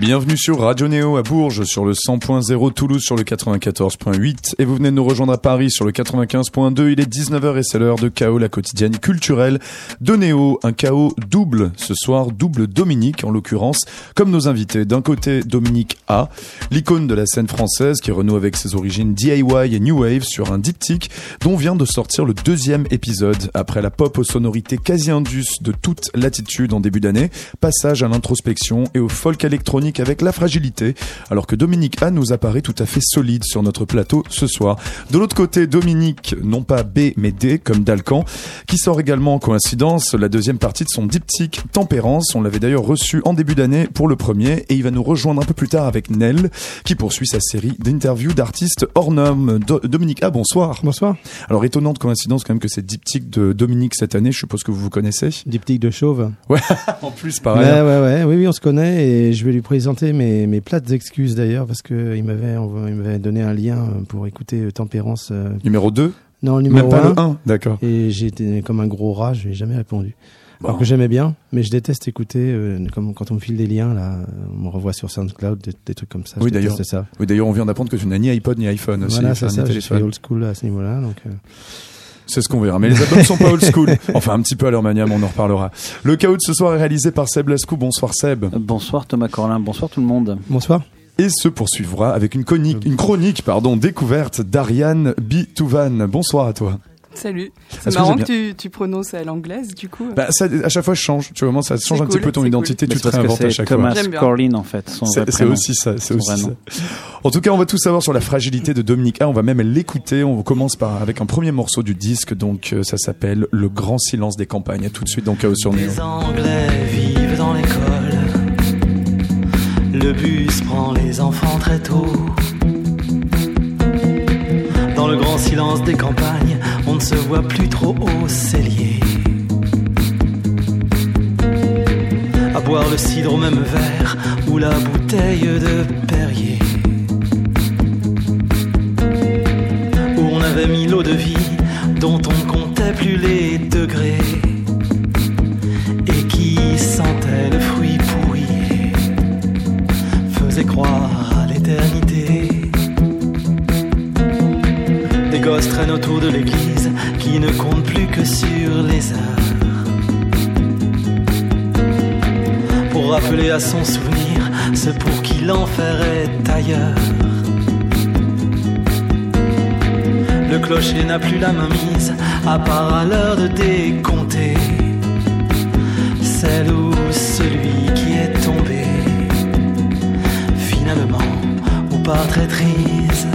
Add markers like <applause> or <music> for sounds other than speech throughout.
Bienvenue sur Radio Néo à Bourges sur le 100.0, Toulouse sur le 94.8 et vous venez de nous rejoindre à Paris sur le 95.2. Il est 19h et c'est l'heure de Chaos, la quotidienne culturelle de Néo. Un chaos double ce soir, double Dominique en l'occurrence, comme nos invités. D'un côté, Dominique A, l'icône de la scène française qui renoue avec ses origines DIY et New Wave sur un diptyque dont vient de sortir le deuxième épisode. Après la pop aux sonorités quasi indus de toute latitude en début d'année, passage à l'introspection et au folk électronique avec la fragilité, alors que Dominique A nous apparaît tout à fait solide sur notre plateau ce soir. De l'autre côté, Dominique, non pas B mais D comme Dalcan, qui sort également en coïncidence la deuxième partie de son diptyque Tempérance. On l'avait d'ailleurs reçu en début d'année pour le premier et il va nous rejoindre un peu plus tard avec Nell, qui poursuit sa série d'interviews d'artistes hors normes. Dominique A, bonsoir. Bonsoir. Alors étonnante coïncidence quand même que c'est diptyque de Dominique cette année, je suppose que vous vous connaissez. Diptyque de chauve. Ouais, <laughs> en plus pareil. Ouais, ouais, ouais, oui, oui, on se connaît et je vais lui présenter mes, mes plates excuses d'ailleurs parce qu'il m'avait, il m'avait donné un lien pour écouter euh, Tempérance. Euh, numéro 2 Non, le numéro 1. d'accord. Et j'ai été comme un gros rat, je n'ai jamais répondu. Alors que j'aimais bien, mais je déteste écouter, euh, comme quand on me file des liens, là, on me revoit sur SoundCloud, des, trucs comme ça. Oui, d'ailleurs. Ça. Oui, d'ailleurs, on vient d'apprendre que tu n'as ni iPod ni iPhone aussi. Voilà, c'est ça, je suis old school à ce niveau-là, donc. C'est ce qu'on verra. Mais les albums sont pas old school. <laughs> Enfin, un petit peu à leur manière, mais on en reparlera. Le chaos de ce soir est réalisé par Seb Lascou. Bonsoir Seb. Bonsoir Thomas Corlin. Bonsoir tout le monde. Bonsoir et se poursuivra avec une, chronique, une chronique pardon, découverte d'Ariane Bitouvan. Bonsoir à toi. Salut. C'est marrant que, tu, tu, prononces à l'anglaise, du coup. Bah, ça, à chaque fois, je change. Tu vois, ça change un petit peu ton identité. Tu te réinventes à chaque Thomas fois. Thomas Corlin, en fait. C'est aussi ça. C'est aussi ça. En tout cas, on va tout savoir sur la fragilité de Dominique A. On va même l'écouter. On commence par avec un premier morceau du disque. Donc, euh, ça s'appelle Le Grand Silence des campagnes. À tout de suite dans Chaos sur Néo. Les Anglais vivent dans l'école. Le bus prend les enfants très tôt. Dans le grand silence des campagnes, ne se voit plus trop au cellier. À boire le cidre au même verre ou la bouteille de Perrier. Où on avait mis l'eau de vie dont on comptait plus les degrés. Et qui sentait le fruit pourri, faisait croire à l'éternité gosses traînent autour de l'église qui ne compte plus que sur les heures. Pour rappeler à son souvenir ce pour qui l'enfer est ailleurs. Le clocher n'a plus la main mise, à part à l'heure de décompter. Celle ou celui qui est tombé, finalement, ou pas très triste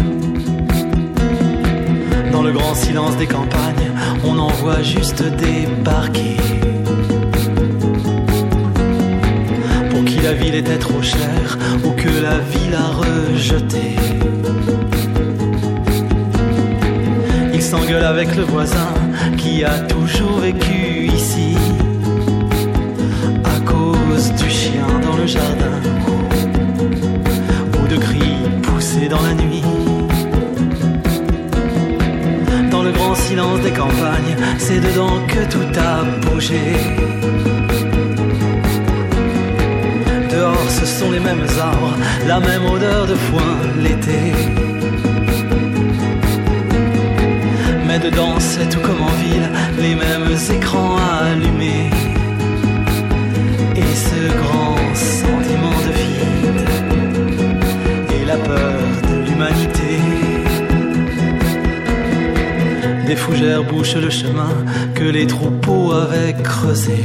dans le grand silence des campagnes, on en voit juste débarquer. Pour qui la ville était trop chère ou que la ville a rejeté. Il s'engueule avec le voisin qui a toujours vécu ici. À cause du chien dans le jardin ou de cris poussés dans la nuit. Silence des campagnes, c'est dedans que tout a bougé. Dehors, ce sont les mêmes arbres, la même odeur de foin l'été. Mais dedans, c'est tout comme en ville, les mêmes écrans allumés. Fougères bouchent le chemin que les troupeaux avaient creusé.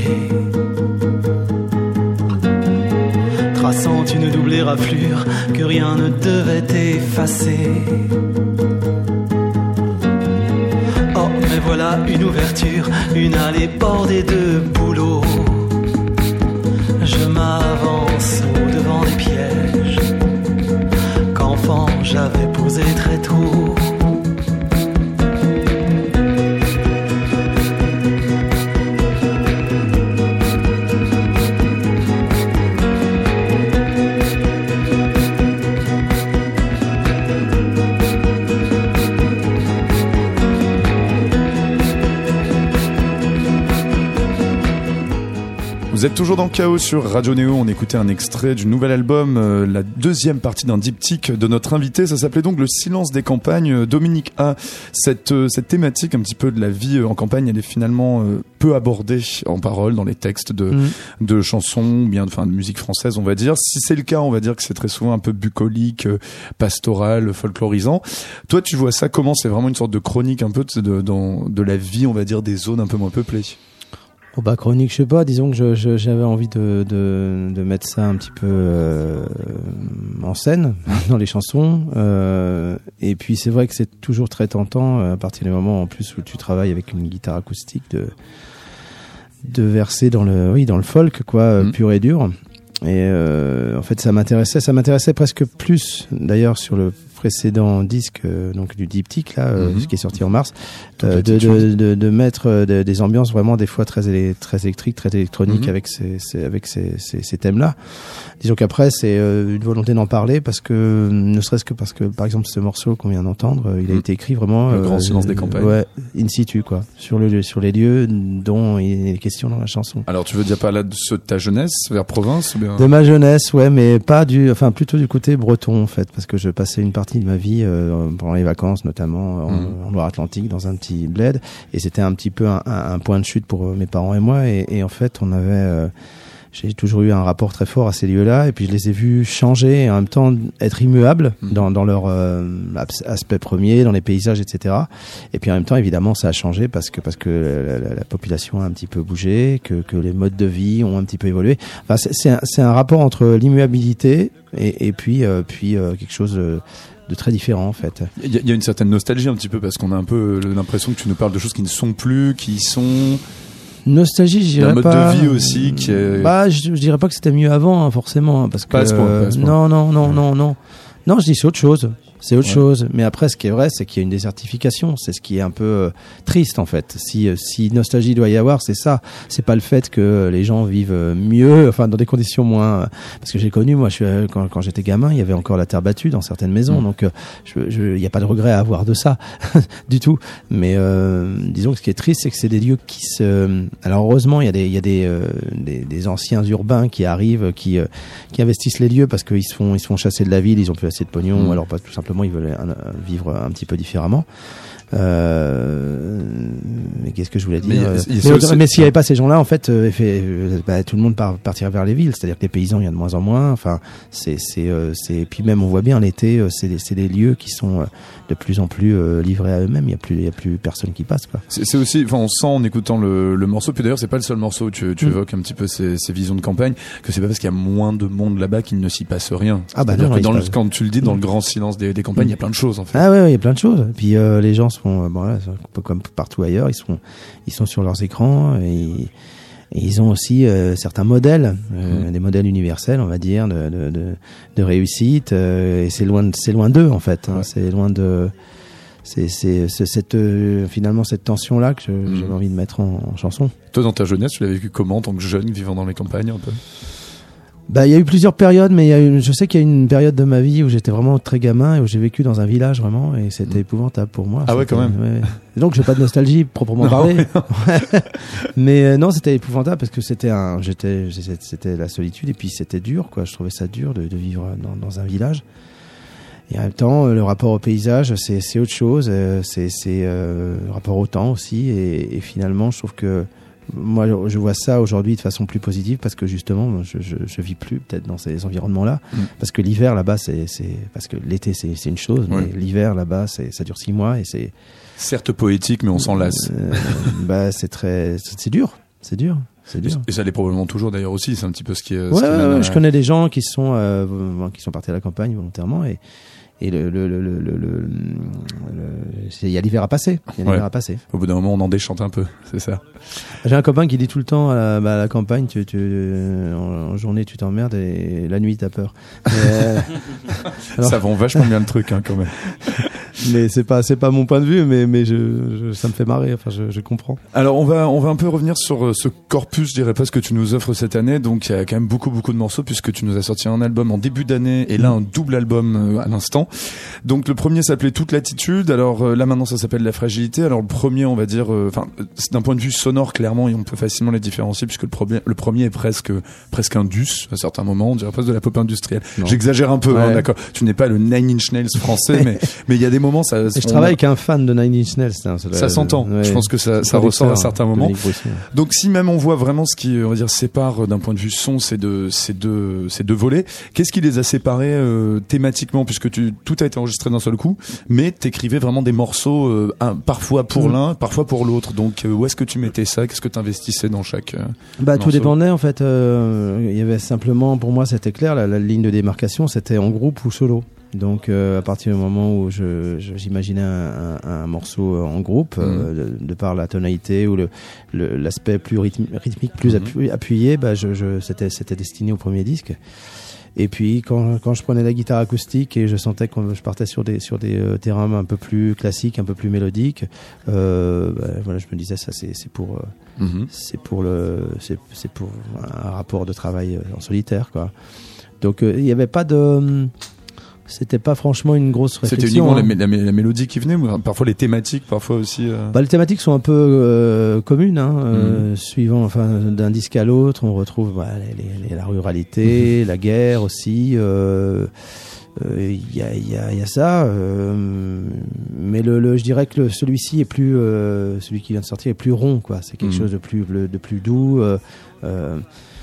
Traçant une double éraflure que rien ne devait effacer. Oh, mais voilà une ouverture, une allée bordée de bouleaux. Je m'avance au devant des pièges qu'enfant j'avais posé très tôt. Vous êtes toujours dans Chaos sur Radio Néo. On écoutait un extrait du nouvel album, euh, la deuxième partie d'un diptyque de notre invité. Ça s'appelait donc Le silence des campagnes. Dominique A. Cette, euh, cette thématique un petit peu de la vie euh, en campagne, elle est finalement peu abordée en parole dans les textes de, mm. de chansons, bien, enfin, de musique française, on va dire. Si c'est le cas, on va dire que c'est très souvent un peu bucolique, pastoral, folklorisant. Toi, tu vois ça comment? C'est vraiment une sorte de chronique un peu de, dans, de la vie, on va dire, des zones un peu moins peuplées. Oh bah chronique, je sais pas. Disons que j'avais envie de, de, de, mettre ça un petit peu euh, en scène <laughs> dans les chansons. Euh, et puis c'est vrai que c'est toujours très tentant euh, à partir du moment en plus où tu travailles avec une guitare acoustique de de verser dans le oui dans le folk quoi mm. pur et dur. Et euh, en fait ça m'intéressait, ça m'intéressait presque plus d'ailleurs sur le précédent disque euh, donc du diptyque là euh, mhm. qui est sorti en mars euh, de, de, de, de, mettre des ambiances vraiment des fois très très électriques très électroniques mhm. avec ces, ces avec ces, ces, ces, thèmes là disons qu'après c'est une volonté d'en parler parce que ne serait-ce que parce que par exemple ce morceau qu'on vient d'entendre il a mhm. été écrit vraiment le grand silence des campagnes ouais in situ quoi sur le sur les lieux dont il est question dans la chanson alors tu veux dire pas là de ceux de ta jeunesse vers province ou bien? De ma jeunesse ouais mais pas du enfin plutôt du côté breton en fait parce que je passais une partie de ma vie euh, pendant les vacances, notamment en, mmh. Loire-Atlantique, dans un petit bled. Et c'était un petit peu un, un, point de chute pour euh, mes parents et moi. Et, et en fait, on avait euh, j'ai toujours eu un rapport très fort à ces lieux-là et puis je les ai vus changer et en même temps être immuables mmh. dans, dans leur euh, aspect premier, dans les paysages, etc. Et puis en même temps, évidemment, ça a changé parce que parce que la, la population a un petit peu bougé, que, que les modes de vie ont un petit peu évolué. Enfin, c'est un, un, rapport entre l'immuabilité et, et puis euh, puis euh, quelque chose de, très différent en fait. Il y, y, a une certaine nostalgie un petit peu parce qu'on a un peu l'impression que tu nous parles de choses qui ne sont plus, qui sont Nostalgie, je dirais mode pas. de vie aussi qui est. Bah, je, je dirais pas que c'était mieux avant, hein, forcément, parce que. Pas à ce point, pas à ce point. non, non, non, non, non. Non, je dis c'est autre chose c'est autre chose. Mais après, ce qui est vrai, c'est qu'il y a une désertification. C'est ce qui est un peu euh, triste en fait. Si, euh, si nostalgie doit y avoir, c'est ça. C'est pas le fait que les gens vivent euh, mieux, enfin dans des conditions moins. Parce que j'ai connu, moi, je suis, quand, quand j'étais gamin, il y avait encore la terre battue dans certaines maisons. Mm. Donc, il n'y a pas de regret à avoir de ça <laughs> du tout. Mais disons que ce qui est triste, c'est que c'est des lieux qui se. Alors heureusement, il y a des, il y a des, des, des, anciens urbains qui arrivent, qui, qui investissent les lieux parce qu'ils se font, ils se font chasser de la ville, ils ont plus assez de pognon, mm. ou alors pas tout simplement ils veulent vivre un petit peu différemment. Euh, mais qu'est-ce que je voulais dire Mais, euh, s'il n'y avait pas ces gens-là, en fait, euh, bah, tout le monde part, partirait vers les villes. C'est-à-dire que les paysans, il y a de moins en moins. Enfin, c'est, c'est. Puis même, on voit bien l'été, c'est, c'est des lieux qui sont de plus en plus livrés à eux-mêmes. Il y a plus, il y a plus personne qui passe. Quoi. C'est, aussi, enfin, on sent en écoutant le, le morceau. Puis d'ailleurs, c'est pas le seul morceau où tu, tu mm. évoques un petit peu ces, ces, visions de campagne que c'est pas parce qu'il y a moins de monde là-bas qu'il ne s'y passe rien. Ah bah non, dans le, quand tu le dis, dans le mm. grand silence des, des campagnes, il y a plein de choses en fait. Ah ouais, il y a plein de choses. Puis les gens sont, bon, là, comme partout ailleurs, ils sont, ils sont sur leurs écrans et, ils ont aussi euh, certains modèles, euh, mmh. des modèles universels, on va dire, de, de, de, réussite. Euh, et c'est loin, c'est loin d'eux en fait. Hein, C'est loin de, c'est, cette finalement cette tension là que mmh. j'avais envie de mettre en, en, chanson. Toi, dans ta jeunesse, tu l'as vécu comment, en tant que jeune vivant dans les campagnes un peu? Bah, il y a eu plusieurs périodes, mais il y a une, je sais qu'il y a une période de ma vie où j'étais vraiment très gamin et où j'ai vécu dans un village vraiment, et c'était mm. épouvantable pour moi. Ah ouais, quand même. Ouais. Donc, j'ai pas de nostalgie proprement <laughs> parler. <laughs> mais euh, non, c'était épouvantable parce que c'était un, j'étais, c'était la solitude et puis c'était dur, quoi. Je trouvais ça dur de, de vivre dans, dans, un village. Et en même temps, le rapport au paysage, c'est autre chose. Euh, c'est euh, le rapport au temps aussi. Et, et finalement, je trouve que moi, je vois ça aujourd'hui de façon plus positive parce que justement, je, je, je vis plus peut-être dans ces environnements-là. Mm. Parce que l'hiver là-bas, c'est, parce que l'été c'est, une chose, mais l'hiver là-bas, c'est, ça dure six mois et c'est. Certes poétique, mais on s'en lasse. Euh, bah, c'est très, c'est dur, c'est dur. C'est dur. Et ça l'est probablement toujours d'ailleurs aussi. C'est un petit peu ce qui est. Ouais, ouais, je connais des gens qui sont euh, qui sont partis à la campagne volontairement et et le, le, le, le, le il y a l'hiver à passer. Il y a l'hiver à passer. Au bout d'un moment, on en déchante un peu, <laughs> c'est ça. J'ai un copain qui dit tout le temps à la, bah, à la campagne, tu, tu, en, journée tu t'emmerdes et la nuit t'as peur. euh, <laughs> alors... Ça vend vachement bien le truc hein, quand même. <laughs> mais c'est pas c'est pas mon point de vue, mais mais je, ça me fait marrer. Enfin, je, je, comprends. Alors on va on va un peu revenir sur euh, ce corpus, je dirais pas ce que tu nous offres cette année. Donc il y a quand même beaucoup beaucoup de morceaux puisque tu nous as sorti un album en début d'année et là un double album euh, à l'instant. Donc le premier s'appelait Toute l'attitude. Alors euh, là maintenant ça s'appelle La fragilité. Alors le premier on va dire, enfin d'un point de vue sonore clairement on peut facilement les différencier puisque le premier le premier est presque presque un dus à certains moments. On dirait presque de la pop industrielle. J'exagère un peu, hein, d'accord. Tu n'es pas le Nine Inch Nails français, <laughs> mais mais il y a des moments ça. je travaille avec un fan de Nine Inch Nails. Hein, ça s'entend. Je pense que ça, ça ressort à certains moments. Donc si même on voit vraiment ce qui on va dire sépare d'un point de vue son ces deux ces deux ces deux volets, qu'est-ce qui les a séparés euh, thématiquement? Puisque tu tout a été enregistré d'un seul coup, mais t'écrivais vraiment des morceaux euh, un, parfois pour mm. l'un, parfois pour l'autre. Donc euh, où est-ce que tu mettais ça? Qu'est-ce que tu investissais dans chaque Bah tout dépendait en fait. Il y avait simplement pour moi c'était clair la, la ligne de démarcation c'était en groupe ou solo. Donc euh, à partir du moment où j'imaginais un, un, un, morceau en groupe, euh, mhm. de, par la tonalité ou l'aspect le, plus rythmique, plus mhm. appuyé, bah, je, je, c'était destiné au premier disque. Et puis quand, quand je prenais la guitare acoustique et je sentais que je partais sur des sur des euh, terrains un peu plus classiques, un peu plus mélodiques, euh, bah, voilà, je me disais ça c'est c'est pour mhm. c'est pour le c'est pour un rapport de travail en solitaire quoi. Donc il n'y avait pas de c'était pas franchement une grosse réflexion. C'était uniquement la, hein. la, mélodie qui venait, parfois les thématiques, parfois aussi. Euh... Bah, les thématiques sont un peu euh, communes, hein, euh, mhm. suivant, enfin, d'un disque à l'autre, on retrouve bah, les, les, la ruralité, mhm. la guerre aussi. Il y, a, y, a, y, a, ça, mais le, le, je dirais que celui-ci est plus, celui qui vient de sortir est plus rond, quoi. C'est quelque mhm. chose de plus, de plus doux.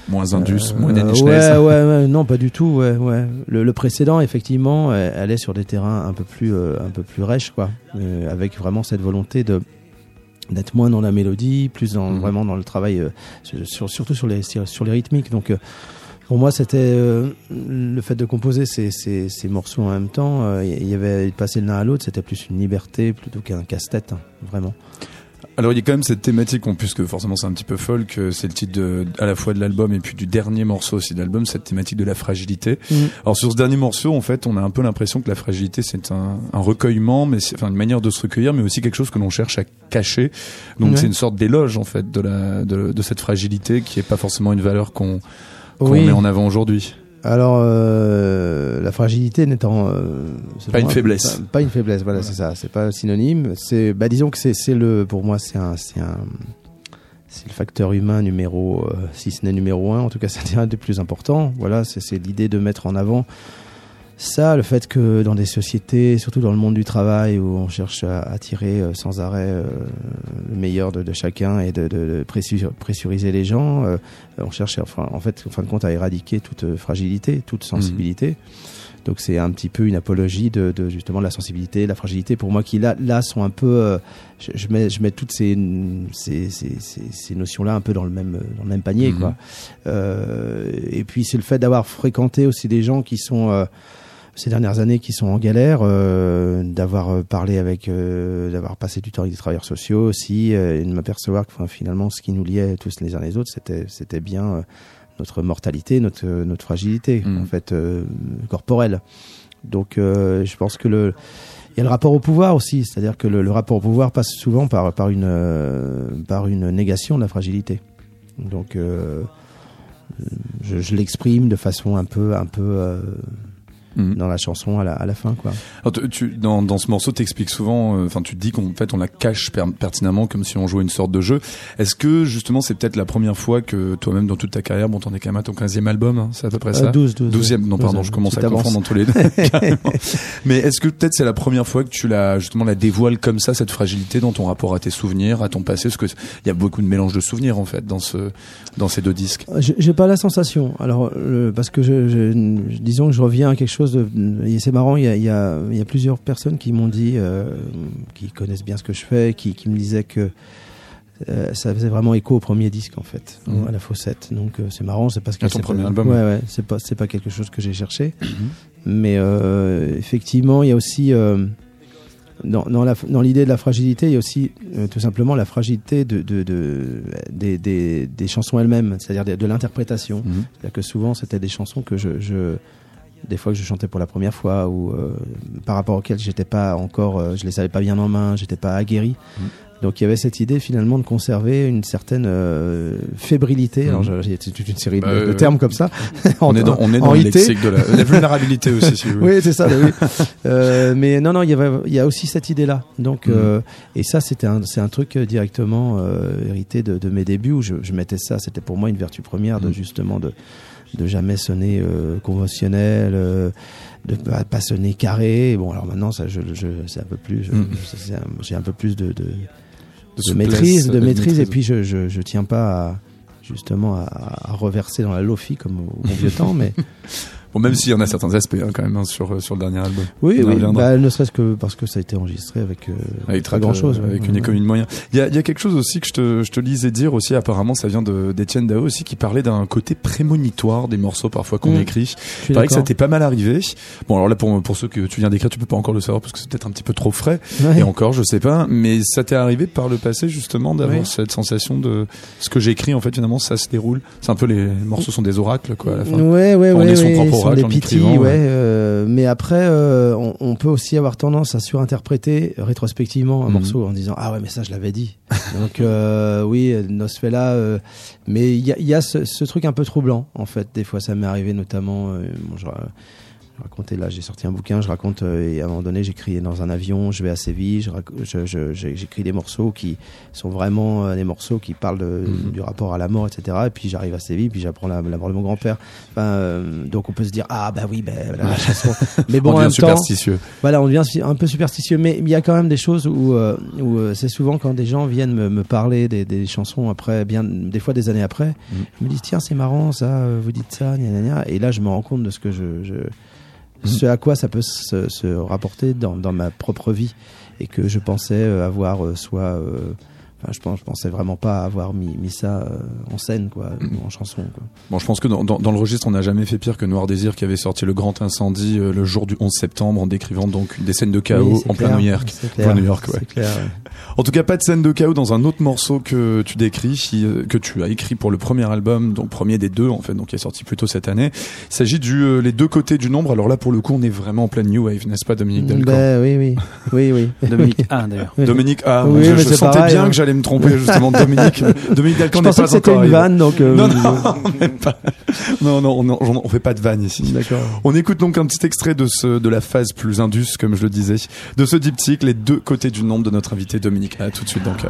Moins indus, euh, moins ouais, ouais, ouais, non, pas du tout. Ouais, ouais. Le, le précédent, effectivement, allait sur des terrains un peu plus, euh, un peu plus rêches, quoi, euh, avec vraiment cette volonté de d'être moins dans la mélodie, plus dans, mhm. vraiment dans le travail, sur, surtout sur les sur les rythmiques. Donc pour moi, c'était le fait de composer ces, ces, ces, morceaux en même temps. Il y avait de passer l'un à l'autre, c'était plus une liberté plutôt qu'un casse-tête, hein, vraiment. Alors il y a quand même cette thématique, en plus que forcément c'est un petit peu folk, c'est le titre de, à la fois de l'album et puis du dernier morceau aussi de l'album, cette thématique de la fragilité. Mm. Alors sur ce dernier morceau, en fait, on a un peu l'impression que la fragilité c'est un, un, recueillement, mais c'est enfin une manière de se recueillir, mais aussi quelque chose que l'on cherche à cacher. Donc c'est une sorte d'éloge en fait de la de, de, cette fragilité qui est pas forcément une valeur qu'on qu'on met en avant aujourd'hui. Alors, euh, la fragilité n'étant euh, pas une faiblesse, pas, une faiblesse, voilà, c'est ça, c'est pas synonyme. C'est, bah, disons que c'est, c'est le, pour moi, c'est un, c'est un, c'est le facteur humain numéro, euh, si ce n'est numéro un, en tout cas, <laughs> c'est un des plus importants. Voilà, c'est l'idée de mettre en avant ça, le fait que dans des sociétés, surtout dans le monde du travail, où on cherche à, attirer euh, sans arrêt euh, le meilleur de, de, chacun et de, de, pressuriser les gens, euh, on cherche enfin, en fait, en fin de compte, à éradiquer toute fragilité, toute mhm. sensibilité. Donc c'est un petit peu une apologie de, de, justement la sensibilité, la fragilité. Pour moi, qui là, là sont un peu, je, je, mets, je mets toutes ces, ces, ces, ces notions-là un peu dans le même, dans le même panier, mhm. quoi. Euh, et puis c'est le fait d'avoir fréquenté aussi des gens qui sont ces dernières années qui sont en galère, euh, d'avoir euh, parlé avec, euh, d'avoir passé du temps avec des travailleurs sociaux aussi, et de m'apercevoir que finalement ce qui nous liait tous les uns les autres, c'était c'était bien notre mortalité, notre notre fragilité mmh. en fait corporelle. Donc je pense que le il y a le rapport au pouvoir aussi, c'est-à-dire que le, rapport au pouvoir passe souvent par par une par une négation de la fragilité. Donc je, je l'exprime de façon un peu un peu Mm. dans la chanson à la, à la fin quoi. Alors, tu, dans, dans ce morceau t'expliques souvent, euh, enfin tu te dis qu'en fait on la cache pertinemment comme si on jouait une sorte de jeu. Est-ce que justement c'est peut-être la première fois que toi-même dans toute ta carrière, bon t'en es quand même à ton 15e album, hein, c'est à peu près ça 12, 12 12e, non pardon, je commence à confondre dans tous les deux. <laughs> Mais est-ce que peut-être c'est la première fois que tu la justement la dévoiles comme ça cette fragilité dans ton rapport à tes souvenirs, à ton passé, parce que il y a beaucoup de mélange de souvenirs en fait dans ce dans ces deux disques. J'ai pas la sensation. Alors parce que je, je, disons que je reviens à quelque chose c'est marrant, il y a, y, a, y a, plusieurs personnes qui m'ont dit, euh, qui connaissent bien ce que je fais, qui, qui me disaient que euh, ça faisait vraiment écho au premier disque en fait, mmh. à la Fossette. Donc euh, c'est marrant, c'est parce que ton premier album. Ouais, ouais, c'est pas c'est pas quelque chose que j'ai cherché, mmh. mais effectivement, il y a aussi dans, dans, la, dans l'idée de la fragilité, il y a aussi tout simplement la fragilité de, de, de des, des, des, chansons elles-mêmes, c'est-à-dire de, de l'interprétation. Mmh. C'est-à-dire que souvent c'était des chansons que je, je des fois que je chantais pour la première fois ou euh, par rapport auxquels j'étais pas encore, euh, je les avais pas bien en main, j'étais pas aguerri. Mm. Donc il y avait cette idée finalement de conserver une certaine euh, fébrilité. Alors Mm. j'ai toute une série Bah, de, de ouais, termes comme ça. <laughs> On est dans, on est dans en le lexique de la, la vulnérabilité aussi, si vous <laughs> voulez. Oui, c'est ça. bah oui. Euh, mais non, non, il y avait, il y a aussi cette idée-là. Donc, euh, et ça, c'était c'est un truc euh, directement euh, hérité de, de mes débuts où je, je mettais ça. C'était pour moi une vertu première de justement de de jamais sonner euh, conventionnel, euh, de pas, pas sonner carré. Bon, alors maintenant, ça, je, je, c'est un peu plus, un- j'ai un peu plus de, de, de souplesse, maîtrise, de maîtrise, et puis je, je, je tiens pas à, justement à, à reverser dans la lofi comme au, au bon vieux temps, mais <laughs> Bon, même s'il y en a certains aspects hein, quand même hein, sur, euh, sur le dernier album. Oui, oui. Bah, ne serait-ce que parce que ça a été enregistré avec, euh, avec pas grand chose. avec une économie de moyens. Il y a, il y a quelque chose aussi que je te, je te lisais dire aussi, apparemment ça vient de- d'Étienne Dao aussi, qui parlait d'un côté prémonitoire des morceaux parfois qu'on Mm. écrit. Il paraît que ça t'est pas mal arrivé. Bon alors là pour, pour ceux que tu viens d'écrire, tu peux pas encore le savoir parce que c'est peut-être un petit peu trop frais. Ouais. Et encore, je sais pas, mais ça t'est arrivé par le passé justement d'avoir cette sensation de ce que j'écris en fait finalement ça se déroule. C'est un peu les morceaux sont des oracles quoi à la fin. Ouais, ouais, On ouais, oracle des pitis, ouais. ouais. euh, mais après, euh, on, on peut aussi avoir tendance à surinterpréter rétrospectivement un Mhm. morceau en disant ah ouais mais ça je l'avais dit. <laughs> Donc euh, oui, Nosfella, euh, mais il y a, y a ce, ce truc un peu troublant en fait. Des fois, ça m'est arrivé notamment. euh, bon, je, là, j'ai sorti un bouquin, je raconte euh, et à un moment donné, j'écris dans un avion, je vais à Séville, je rac- je- je- j'ai- j'écris des morceaux qui sont vraiment euh, des morceaux qui parlent de- Mhm. du rapport à la mort, etc. Et puis j'arrive à Séville, puis j'apprends la, la mort de mon grand-père. Enfin, euh, donc on peut se dire ah bah oui, bah, la, la chanson. <laughs> Mais bon, On en devient temps, voilà, on devient un peu superstitieux, mais il y a quand même des choses où, où c'est souvent quand des gens viennent me, me parler des, des chansons après, bien des fois des années après, Mhm. ils me disent tiens c'est marrant ça, vous dites ça, gna, gna, gna. et là je me rends compte de ce que je, je ce à quoi ça peut se, se rapporter dans, dans ma propre vie et que je pensais euh, avoir euh, soit euh, Enfin, je, pense, je pensais vraiment pas avoir mis, mis ça euh, en scène, quoi, ou en chanson. Quoi. Bon, je pense que dans, dans, dans le registre, on n'a jamais fait pire que Noir Désir qui avait sorti le grand incendie euh, le jour du 11 septembre en décrivant donc des scènes de chaos Oui, en plein New York. Plein clair, New York, ouais. clair, ouais. En tout cas, pas de scène de chaos dans un autre morceau que tu décris, euh, que tu as écrit pour le premier album, donc premier des deux en fait, donc qui est sorti plus tôt cette année. Il s'agit du euh, les deux côtés du nombre. Alors là, pour le coup, on est vraiment en pleine new wave, n'est-ce pas, Dominique Delcor Ben, oui, oui, oui, oui. <laughs> Dominique A d'ailleurs. Dominique, ah, mon Oui, je sentais pareil, bien hein. que j'allais me tromper justement. <laughs> Dominique, Dominique n'est pas que c'était encore une vanne, donc. euh, Non, non, <laughs> même pas. non, non, non, on, on fait pas de vanne ici. D'accord. On écoute donc un petit extrait de ce de la phase plus indus, comme je le disais, de ce diptyque, les deux côtés du nombre de notre invité Dominique. À tout de suite donc. euh,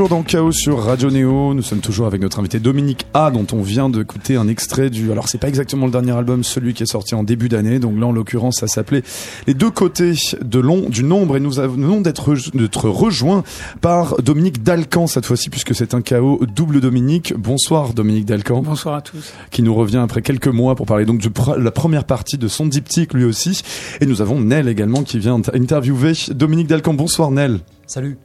toujours dans Chaos sur Radio Néo. Nous sommes toujours avec notre invité Dominique A, dont on vient d'écouter un extrait du. Alors, c'est pas exactement le dernier album, celui qui est sorti en début d'année. Donc là, en l'occurrence, ça s'appelait Les deux côtés de long, du nombre. Et nous venons d'être rejoints par Dominique Dalcan cette fois-ci, puisque c'est un chaos double Dominique. Bonsoir, Dominique Dalcan. Bonsoir à tous. Qui nous revient après quelques mois pour parler donc de la première partie de son diptyque, lui aussi. Et nous avons Nel également qui vient interviewer Dominique Dalcan. Bonsoir, Nel. Salut.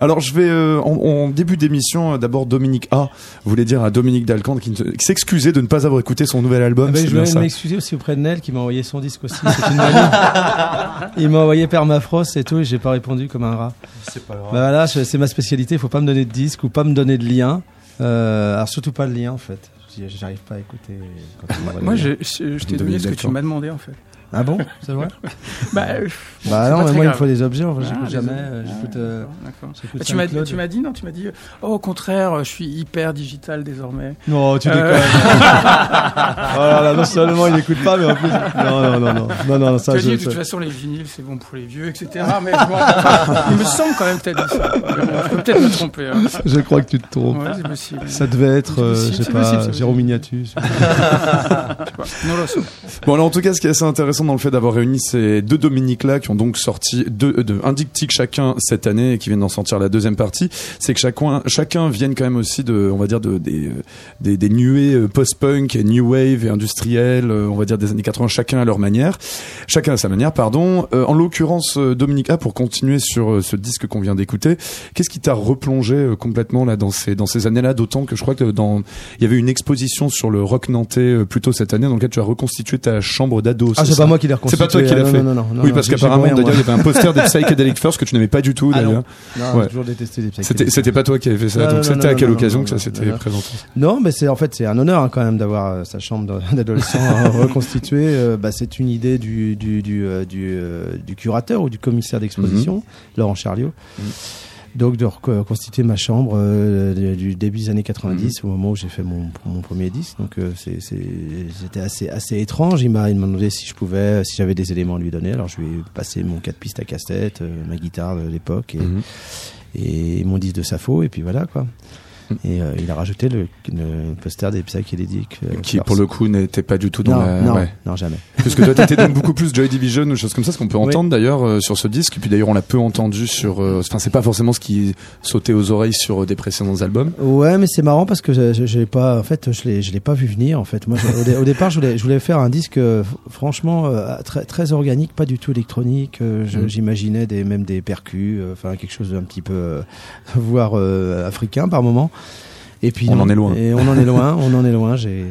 Alors je vais euh, en, début d'émission euh, d'abord Dominique A voulait dire à Dominique Dalcan qui, s'excusait de ne pas avoir écouté son nouvel album. Ah bah, je voulais m'excuser aussi auprès de Nel qui m'a envoyé son disque aussi. <laughs> Il m'a envoyé Permafrost et tout et j'ai pas répondu comme un rat. C'est pas grave. Bah voilà, c'est ma spécialité. Il faut pas me donner de disque ou pas me donner de lien. Euh, alors surtout pas de lien en fait. J'arrive pas à écouter. <laughs> Moi, je, je t'ai donné ce que tu m'as demandé en fait. Ah bon C'est vrai <laughs> Bah, bah non, mais moi il me faut des objets, enfin, j'écoute ah, jamais. Euh, j'écoute. Euh, bah, tu m'as tu m'as dit non, tu m'as dit oh, au contraire, je suis hyper digital désormais. Non, tu déconnes. Euh... <laughs> oh là non seulement il n'écoute pas, mais en plus non non non non non non ça. Tu as dit de toute façon les vinyles c'est bon pour les vieux, etc. mais il me semble quand même peut-être ça. Je peux peut-être me tromper. Hein. Je crois que tu te trompes. Ouais, c'est possible. Ça devait être, euh, je sais pas, Jérôme Miniatus. <laughs> Bon alors en tout cas, ce qui est assez intéressant dans le fait d'avoir réuni ces deux Dominiques là qui ont donc sorti deux, deux un diptyque chacun cette année et qui viennent d'en sortir la deuxième partie, c'est que chacun chacun viennent quand même aussi de on va dire de des des, des nuées euh, post-punk et new wave et industriel, euh, on va dire des années 80 chacun à leur manière, chacun à sa manière pardon. Euh, en l'occurrence Dominique A pour continuer sur ce disque qu'on vient d'écouter, qu'est-ce qui t'a replongé complètement là dans ces dans ces années-là? D'autant que je crois que dans il y avait une exposition sur le rock nantais plutôt cette année dans laquelle tu as reconstitué ta chambre d'ado. Ah, moi qui l'ai C'est pas toi qui l'as fait. Non, non, non, oui, parce qu'apparemment, d'ailleurs, il y avait un poster des Psychedelic <laughs> First que tu n'aimais pas du tout, ah d'ailleurs. Non, j'ai toujours détesté les Psychedelic C'était pas toi qui avais fait ça. Donc c'était à quelle occasion que ça s'était présenté Non, mais c'est en fait c'est un honneur hein, quand même d'avoir euh, sa chambre d'adolescent <laughs> euh, reconstituée. Euh, bah, c'est une idée du du du du curateur ou du commissaire d'exposition, mhm. Laurent Charliot. Donc de reconstituer ma chambre euh, du début des années 90 mhm. au moment où j'ai fait mon, mon, premier disque donc euh, c'était assez assez étrange il m'a demandé si je pouvais si j'avais des éléments à lui donner alors je lui ai passé mon 4 pistes à casse-tête euh, ma guitare de l'époque et, mhm. et mon disque de Safo et puis voilà quoi et euh, il a rajouté le, le poster des psychédéliques. Euh, qui, pour le coup, n'était pas du tout dans non, la. Non, non, jamais. Parce que toi, t'étais donc <laughs> beaucoup plus Joy Division ou choses comme ça, ce qu'on peut entendre d'ailleurs euh, sur ce disque. Et puis d'ailleurs, on l'a peu entendu sur. Enfin, c'est pas forcément ce qui sautait aux oreilles sur des précédents albums. Ouais, mais c'est marrant parce que j'ai pas. En fait, je l'ai, je l'ai pas vu venir. En fait, moi, au, départ, je voulais, je voulais faire un disque franchement très, très organique, pas du tout électronique. Mm. J'imaginais des, même des percus, enfin quelque chose d'un petit peu, <laughs> voire africain par moment. Et puis on en est loin. Et on en est loin, on en est loin. J'ai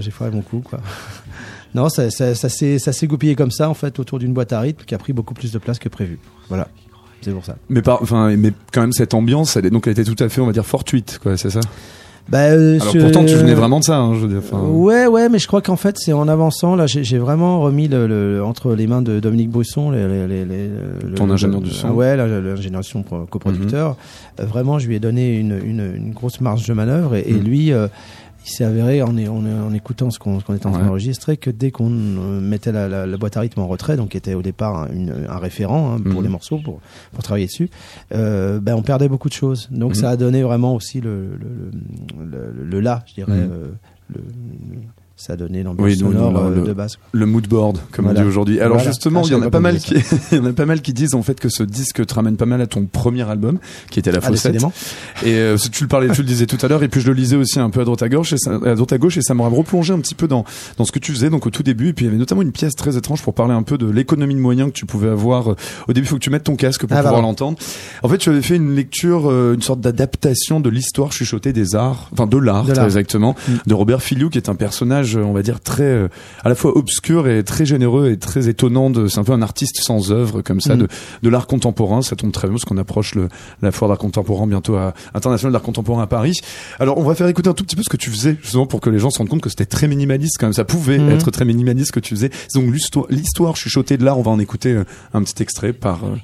j'ai foiré mon coup quoi. <laughs> Non, ça, ça, ça s'est goupillé comme ça en fait autour d'une boîte à rythme qui a pris beaucoup plus de place que prévu. Voilà. C'est pour ça. Mais par, mais quand même cette ambiance, elle donc elle était tout à fait, on va dire, fortuite, quoi. C'est ça? Bah, euh, Alors pourtant tu venais vraiment de ça, hein, je veux dire. Ouais, ouais, mais je crois qu'en fait c'est en avançant là, j'ai vraiment remis le, le, entre les mains de Dominique Brisson, les, les, les, ton ingénieur du son. Ouais, l'ingénieur son coproducteur. Mhm. vraiment, je lui ai donné une, une, une grosse marge de manœuvre et, et mhm. lui. Euh, il s'est avéré en, en, en, écoutant ce qu'on était en train d'enregistrer que dès qu'on euh, mettait la, la, la, boîte à rythme en retrait, donc qui était au départ une, un référent hein, pour mhm. les morceaux, pour, pour travailler dessus, euh, ben on perdait beaucoup de choses. Donc mhm. ça a donné vraiment aussi le, le, le, le, là, je dirais, mhm. euh, le, ça donné l'ambiance sonore euh, le, de base. Le mood board, comme on dit aujourd'hui. Alors justement, ah, il y en a pas mal qui, <laughs> il y en a pas mal qui disent en fait que ce disque te ramène pas mal à ton premier album, qui était La ah, et euh, tu le parlais, tu le disais tout à l'heure, et puis je le lisais aussi un peu à droite à gauche, et ça, à droite à gauche, et ça m'a replongé un petit peu dans dans ce que tu faisais donc au tout début. Et puis il y avait notamment une pièce très étrange pour parler un peu de l'économie de moyens que tu pouvais avoir. Au début, il faut que tu mettes ton casque pour ah, pouvoir l'entendre. En fait, tu avais fait une lecture, euh, une sorte d'adaptation de l'histoire chuchotée des arts, enfin de l'art, exactement, mm. de Robert Filiou, qui est un personnage, on va dire très euh, à la fois obscur et très généreux et très étonnant. C'est un peu un artiste sans œuvre comme ça mm. de, de l'art contemporain. Ça tombe très bien parce qu'on approche le, la foire d'art contemporain bientôt à international d'art contemporain à Paris. Alors on va faire écouter un tout petit peu ce que tu faisais justement pour que les gens se rendent compte que c'était très minimaliste quand même. Ça pouvait mm. être très minimaliste ce que tu faisais. Donc l'histoire chuchotée de l'art, on va en écouter euh, un petit extrait par euh,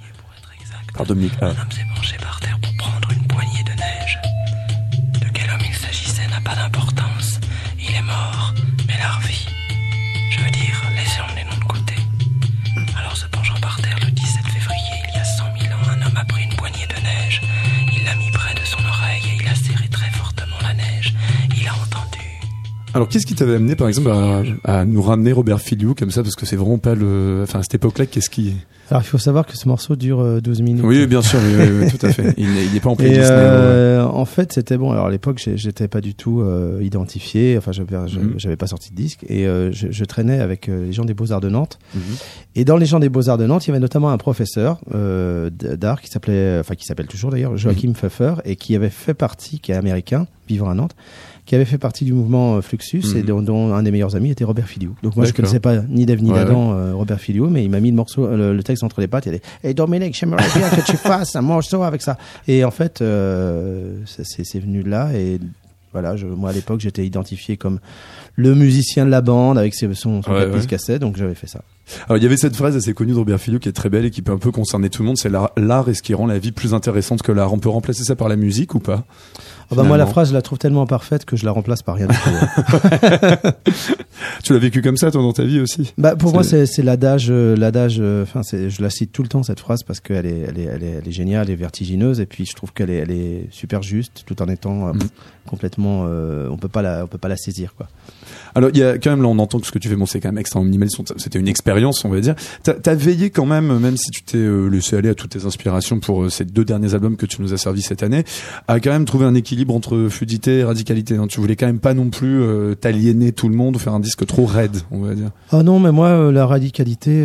par Dominique. Un homme s'est penché par terre pour prendre Alors, qu'est-ce qui t'avait amené, par exemple, à, à, nous ramener Robert Filiou comme ça, parce que c'est vraiment pas le, enfin, à cette époque-là, qu'est-ce qui Alors, il faut savoir que ce morceau dure 12 minutes. Oui, bien sûr, oui, oui, tout à fait. Il n'est pas en playlist. Euh, en fait, c'était bon. Alors, à l'époque, j'étais pas du tout euh, identifié. Enfin, j'avais mm pas sorti de disque et euh, je, je, traînais avec les gens des Beaux Arts de Nantes. -hmm. Et dans les gens des Beaux Arts de Nantes, il y avait notamment un professeur d'art qui s'appelait, enfin, qui s'appelle toujours d'ailleurs Joachim -hmm. Pfeffer et qui avait fait partie, qui est américain, vivant à Nantes qui avait fait partie du mouvement Fluxus et dont, dont, un des meilleurs amis était Robert Filiou. Donc moi je connaissais pas ni Dave ni ouais, euh, Robert Filiou, mais il m'a mis le morceau, le, le, texte entre les pattes. Il a dit "Hey Dominique, j'aimerais <laughs> bien que tu fasses un morceau avec ça." Et en fait, euh, c'est venu de là et voilà, je, moi à l'époque j'étais identifié comme le musicien de la bande avec ses, son, son ouais. cassette, donc j'avais fait ça. Alors il y avait cette phrase assez connue de Robert Filiou qui est très belle et qui peut un peu concerner tout le monde, c'est l'art est ce qui rend la vie plus intéressante que l'art. On peut remplacer ça par la musique ou pas? Oh bah moi la phrase je la trouve tellement parfaite que je la remplace par rien du tout. <laughs> tu l'as vécu comme ça toi dans ta vie aussi? Bah pour moi c'est l'adage l'adage enfin c'est je la cite tout le temps cette phrase parce qu'elle est elle est elle est elle est géniale et vertigineuse et puis je trouve qu'elle est elle est super juste tout en étant euh, mm. complètement euh, on peut pas la on peut pas la saisir quoi. Alors il y a quand même là on entend que ce que tu fais bon c'est quand même extrêmement minimaliste c'était une expérience on va dire. T'as as veillé quand même même si tu t'es euh, laissé aller à toutes tes inspirations pour euh, ces deux derniers albums que tu nous as servi cette année à quand même trouver un équilibre entre fluidité et radicalité. Hein. Tu voulais quand même pas non plus euh, t'aliéner tout le monde ou faire un disque trop raide on va dire. Ah non mais moi la radicalité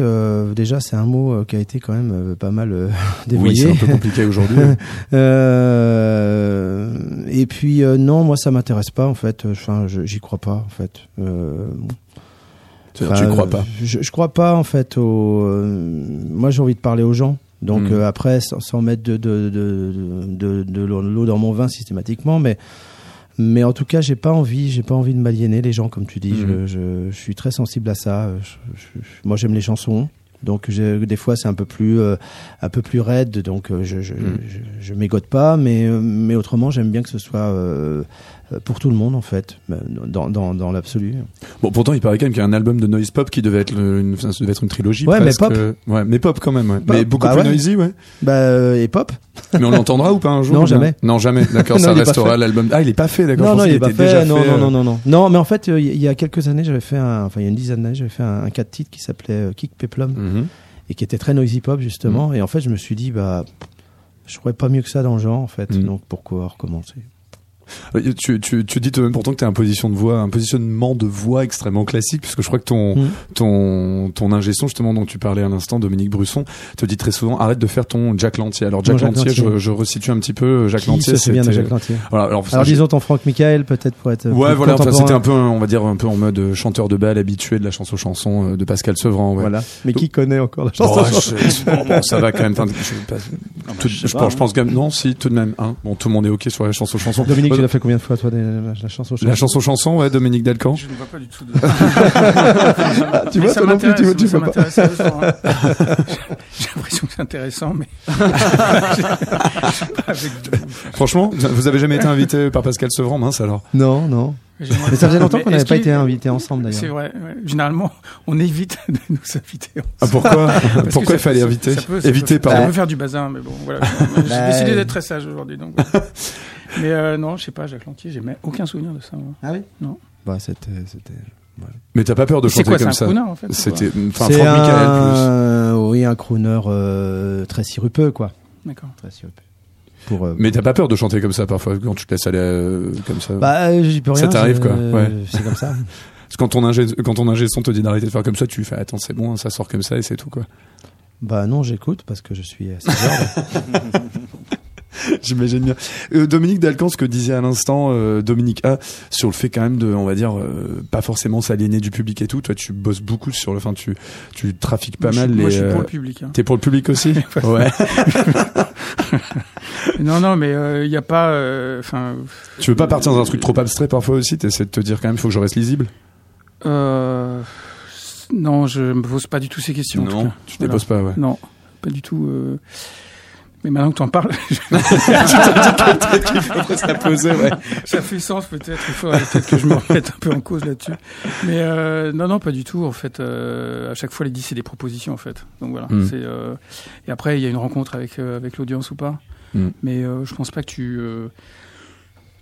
déjà c'est un mot qui a été quand même pas mal <laughs> dévoyé. Oui c'est un peu compliqué aujourd'hui. <laughs> et puis non moi ça m'intéresse pas en fait. Enfin j'y crois pas en fait. Enfin, tu crois pas je, je crois pas en fait. Au, moi j'ai envie de parler aux gens. Donc mmh. euh, après, sans, sans, mettre de, de, de, de, l'eau dans mon vin systématiquement, mais mais en tout cas, j'ai pas envie, j'ai pas envie de m'aliéner les gens, comme tu dis. Mmh. Je, je, je, suis très sensible à ça. Je, moi, j'aime les chansons. Donc des fois c'est un peu plus euh, un peu plus raide, donc euh, je je, mmh. je, je mégote pas, mais mais autrement j'aime bien que ce soit euh, pour tout le monde en fait, dans, dans, dans l'absolu. Bon, pourtant, il paraît quand même qu'il y a un album de noise pop qui devait être, une, ça devait être une trilogie. Ouais, presque. mais pop. Ouais, mais pop quand même. Ouais. Mais beaucoup bah plus ouais. noisy, ouais. Bah euh, et pop. <laughs> Mais on l'entendra ou pas un jour Non, jamais. Non, jamais. D'accord, <laughs> ça restera l'album. Ah, il est pas fait, d'accord. Non, non, il est pas fait. Non, fait, non, non, non, non. Non, mais en fait, il y a quelques années, j'avais fait un, enfin, il y a une dizaine d'années, j'avais fait un, un 4 titres qui s'appelait Kick Peplum. Mm -hmm. Et qui était très noisy pop, justement. Mm -hmm. Et en fait, je me suis dit, bah, je trouvais pas mieux que ça dans le genre, en fait. Mm. Donc, pourquoi recommencer? Tu, tu, tu dis toi-même pourtant que tu as un position de voix, un positionnement de voix extrêmement classique, puisque je crois que ton mmh. ton ton ingé son justement dont tu parlais à l'instant, Dominique Brusson, te dit très souvent arrête de faire ton Jack Lantier. Alors Jack, Jack Lantier, je, je, resitue un petit peu Jack Qui Lantier. C'est bien de Jack Lantier. Voilà. Alors, alors disons ton Franck Michael peut-être pour être. Ouais, voilà. Enfin, c'était un peu, on va dire un peu en mode chanteur de bal habitué de la chanson chanson de Pascal Sevran. Ouais. Voilà. Mais qui connaît encore la chanson chanson bon, bon, ça va quand même. Je, pas, tout, je, je, pense, je pense quand même non, si tout de même. Hein. Bon, tout le monde est ok sur la chanson chanson. Dominique, tu l'as fait combien de fois toi la, la chanson chanson La chanson chanson, ouais, Dominique Dalcan. Je ne vois pas du tout. De... ah, <laughs> tu vois, ça non plus, tu vois, tu ça vois pas. Hein. <laughs> J'ai l'impression que c'est intéressant, mais. <laughs> Franchement, vous avez jamais été invité par Pascal Sevran, mince alors Non, non. Mais ça faisait longtemps qu'on n'avait pas été invités ensemble d'ailleurs. C'est vrai. Ouais. Généralement, on évite de nous inviter. Ensemble. Ah pourquoi Pourquoi il fallait ça, éviter ça peut, ça Éviter, peut, pardon. On peut faire du bazar, mais bon, voilà. J'ai bah, décidé d'être très sage aujourd'hui, donc. Mais euh, non, je sais pas, Jacques Lantier, j'ai aucun souvenir de ça. Moi. Ah oui? Non. Bah c'était. Ouais. Mais t'as pas peur de chanter quoi, comme ça crooner, en fait, C'était, enfin, Franck un... Michael plus. Oui, un crooner euh, très sirupeux, quoi. D'accord. Très sirupeux. Pour, euh, mais t'as pas peur de chanter comme ça parfois quand tu te laisses aller euh, comme ça? Bah j'y peux rien. Ça t'arrive quoi ouais. C'est comme ça. <laughs> Parce que quand ton ingé quand ton ingé son te dit d'arrêter de faire comme ça, tu fais attends c'est bon, ça sort comme ça et c'est tout quoi. Bah non, j'écoute parce que je suis assez <laughs> <laughs> J'imagine bien. Euh, Dominique Dalcan, ce que disait à l'instant euh, Dominique A sur le fait quand même de, on va dire, euh, pas forcément s'aliéner du public et tout. Toi, tu bosses beaucoup sur le, enfin, tu, tu trafiques pas moi, mal je, les. Moi, je suis pour le public. Hein. T'es pour le public aussi <laughs> Ouais. <laughs> non, non, mais il n'y a pas, enfin. tu veux pas partir dans un truc trop abstrait parfois aussi? T'essaies de te dire quand même, faut que je reste lisible? Euh. Non, je me pose pas du tout ces questions. Non, tu te voilà. poses pas, ouais. Non, pas du tout. Euh... Mais maintenant que <laughs> <laughs> tu en parles, se la poser, ouais. Ça fait sens peut-être. Il faudrait peut-être que je me remette un peu en cause là-dessus. Mais euh, non, non, pas du tout. En fait, euh, à chaque fois, les 10 c'est des propositions en fait. Donc voilà. Mm. C'est euh, et après il y a une rencontre avec avec l'audience ou pas. Mm. Mais je pense pas que tu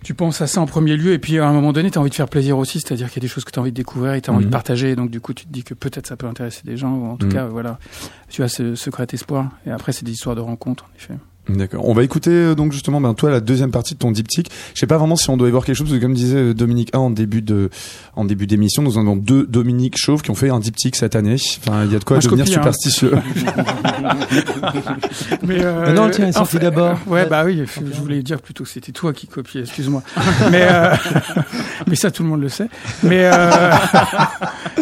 tu penses à ça en premier lieu et puis à un moment donné tu as envie de faire plaisir aussi c'est-à-dire qu'il y a des choses que tu as envie de découvrir et tu as envie de Mhm. partager donc du coup tu te dis que peut-être ça peut intéresser des gens ou en tout Mhm. cas voilà tu as ce secret espoir et après c'est des histoires de rencontres en effet D'accord. On va écouter euh, donc justement ben, toi la deuxième partie de ton diptyque. Je sais pas vraiment si on doit y voir quelque chose parce que comme disait euh, Dominique A en début de en début d'émission, nous en avons deux Dominique Chauve qui ont fait un diptyque cette année. Enfin, il y a de quoi Moi, je devenir copie, hein. superstitieux. <laughs> mais euh, Mais non, le tien est sorti enfin, d'abord. ouais bah oui je voulais dire plutôt que c'était toi qui copiais excuse-moi <laughs> mais euh, <laughs> mais ça tout le monde le sait mais euh,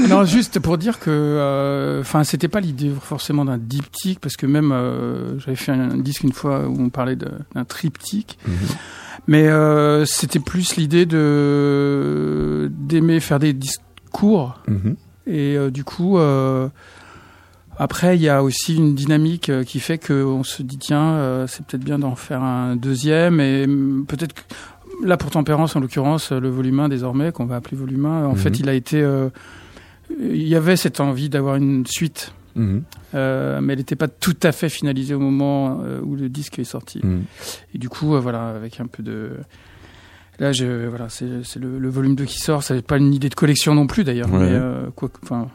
non juste pour dire que euh, enfin c'était pas l'idée forcément d'un diptyque parce que même euh, j'avais fait un, disque une fois où on parlait d'un triptyque Mhm. mais euh, c'était plus l'idée de d'aimer faire des discours Mhm. et euh, du coup, euh, après, il y a aussi une dynamique qui fait qu'on se dit tiens, c'est peut-être bien d'en faire un deuxième et hum, peut-être que là pour Tempérance en l'occurrence, le volume 1 désormais qu'on va appeler volume 1, en Mhm. fait, il a été, il y avait cette envie d'avoir une suite. Mhm. euh, mais elle n'était pas tout à fait finalisée au moment euh, où le disque est sorti. Mhm. Et du coup, euh, voilà, avec un peu de. Là, je, voilà, c'est le, le volume 2 qui sort. C'est pas une idée de collection non plus, d'ailleurs. Ouais. Mais quoi, enfin,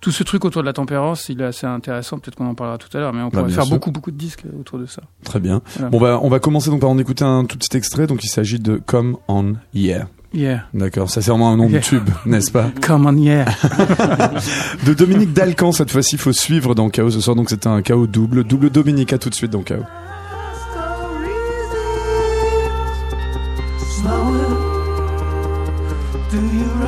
tout ce truc autour de la tempérance, il est assez intéressant. Peut-être qu'on en parlera tout à l'heure, mais on Bah, pourrait faire sûr. beaucoup, beaucoup de disques autour de ça. Très bien. Voilà. Bon bah on va commencer donc par en écouter un tout petit extrait. Donc il s'agit de Come On Yeah. Yeah, D'accord, ça c'est vraiment un nom de tube, n'est-ce pas <laughs> come on, yeah. <laughs> De Dominique Dalcan cette fois-ci, il faut suivre dans Chaos ce soir. Donc c'est un chaos double, double Dominique à tout de suite dans Chaos. Slower, do you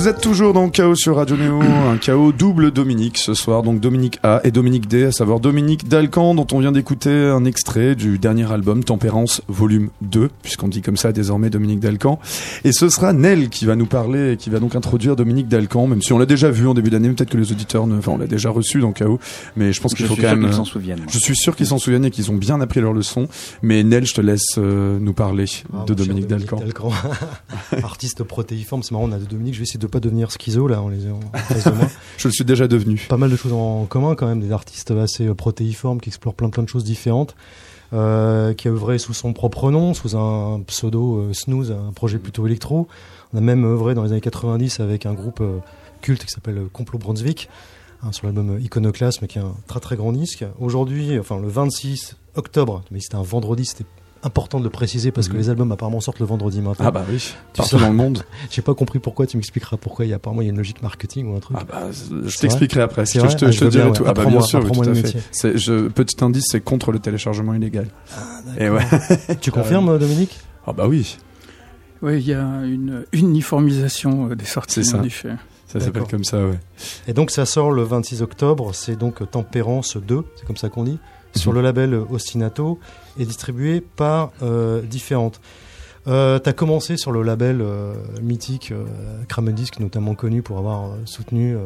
Vous êtes toujours dans Chaos sur Radio Néo, un chaos double Dominique ce soir, donc Dominique A et Dominique D, à savoir Dominique Dalcan dont on vient d'écouter un extrait du dernier album Tempérance volume 2, puisqu'on dit comme ça désormais Dominique Dalcan. Et ce sera Nel qui va nous parler et qui va donc introduire Dominique Dalcan, même si on l'a déjà vu en début d'année, peut-être que les auditeurs, ne... enfin on l'a déjà reçu dans Chaos, mais je pense qu'il Je faut suis quand sûr même... qu'ils s'en souviennent. Je suis sûr qu'ils s'en souviennent et qu'ils ont bien appris leur leçon. Mais Nel, je te laisse euh, nous parler Ah, de cher Dominique Dalcan. Dalcan. <laughs> Artiste protéiforme, c'est marrant, on a deux Dominique, je vais essayer de pas devenir schizo là, en les en face de moi. <laughs> Je le suis déjà devenu. Pas mal de choses en commun quand même, des artistes assez euh, protéiformes qui explorent plein plein de choses différentes. Euh, qui a œuvré sous son propre nom, sous un pseudo euh, Snooze, un projet plutôt électro. On a même œuvré dans les années 90 avec un groupe euh, culte qui s'appelle Complot Brunswick, hein, sur l'album Iconoclasme, qui est un très très grand disque. Aujourd'hui, enfin le 26 octobre, mais c'était un vendredi, c'était important de le préciser parce que les albums apparemment sortent le vendredi matin. Ah bah oui, Tu partout sais- dans le monde. <laughs> J'ai pas compris pourquoi, tu m'expliqueras pourquoi. Il y a apparemment il y a une logique marketing ou un truc. Ah bah, je t'expliquerai après. Je, je te, Ah, je te dirai bien, tout. ouais. Ah bah bien sûr, oui, tout à fait. C'est, je, petit indice, c'est contre le téléchargement illégal. Et ouais. <laughs> Tu confirmes, Dominique Ah bah oui, Oui, il y a une uniformisation euh, des sorties. C'est ça. en effet. ça s'appelle comme ça, ouais. Et donc ça sort le 26 octobre, c'est donc Tempérance 2, c'est comme ça qu'on dit, sur le label Ostinato et distribué par euh, Différentes. Euh, T'as commencé sur le label euh, mythique euh, notamment connu pour avoir euh, soutenu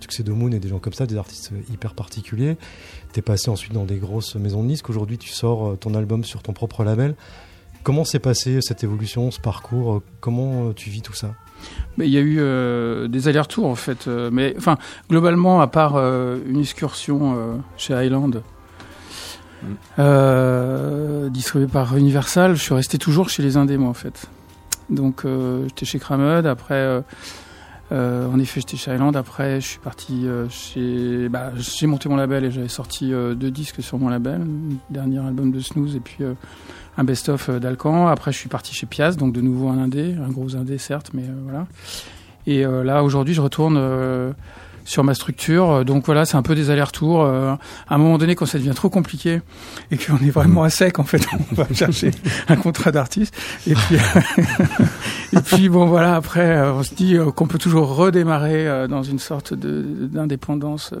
Tuxedo Moon et des gens comme ça, des artistes hyper particuliers. T'es passé ensuite dans des grosses maisons de disques. Aujourd'hui, tu sors ton album sur ton propre label. Comment s'est passé cette évolution, ce parcours Comment tu vis tout ça? Mais il y a eu des allers-retours en fait. mais enfin, globalement, à part une excursion chez Highland. Euh, distribuée par Universal, je suis resté toujours chez les indés moi en fait. Donc euh, j'étais chez Cramud, après euh, en effet j'étais chez Highland, après je suis parti chez... Bah, j'ai monté mon label et j'avais sorti deux disques sur mon label, dernier album de Snooze et puis un best-of d'Alcan. Après je suis parti chez Piaz, donc de nouveau un indé, un gros indé certes, mais voilà. Et là, aujourd'hui, je retourne sur ma structure. Euh, Donc voilà, c'est un peu des allers-retours. Euh, à un moment donné, quand ça devient trop compliqué et qu'on est vraiment à sec, en fait, <laughs> on va chercher un contrat d'artiste. Et puis, <laughs> et puis bon, voilà, après, euh, on se dit qu'on peut toujours redémarrer dans une sorte d'indépendance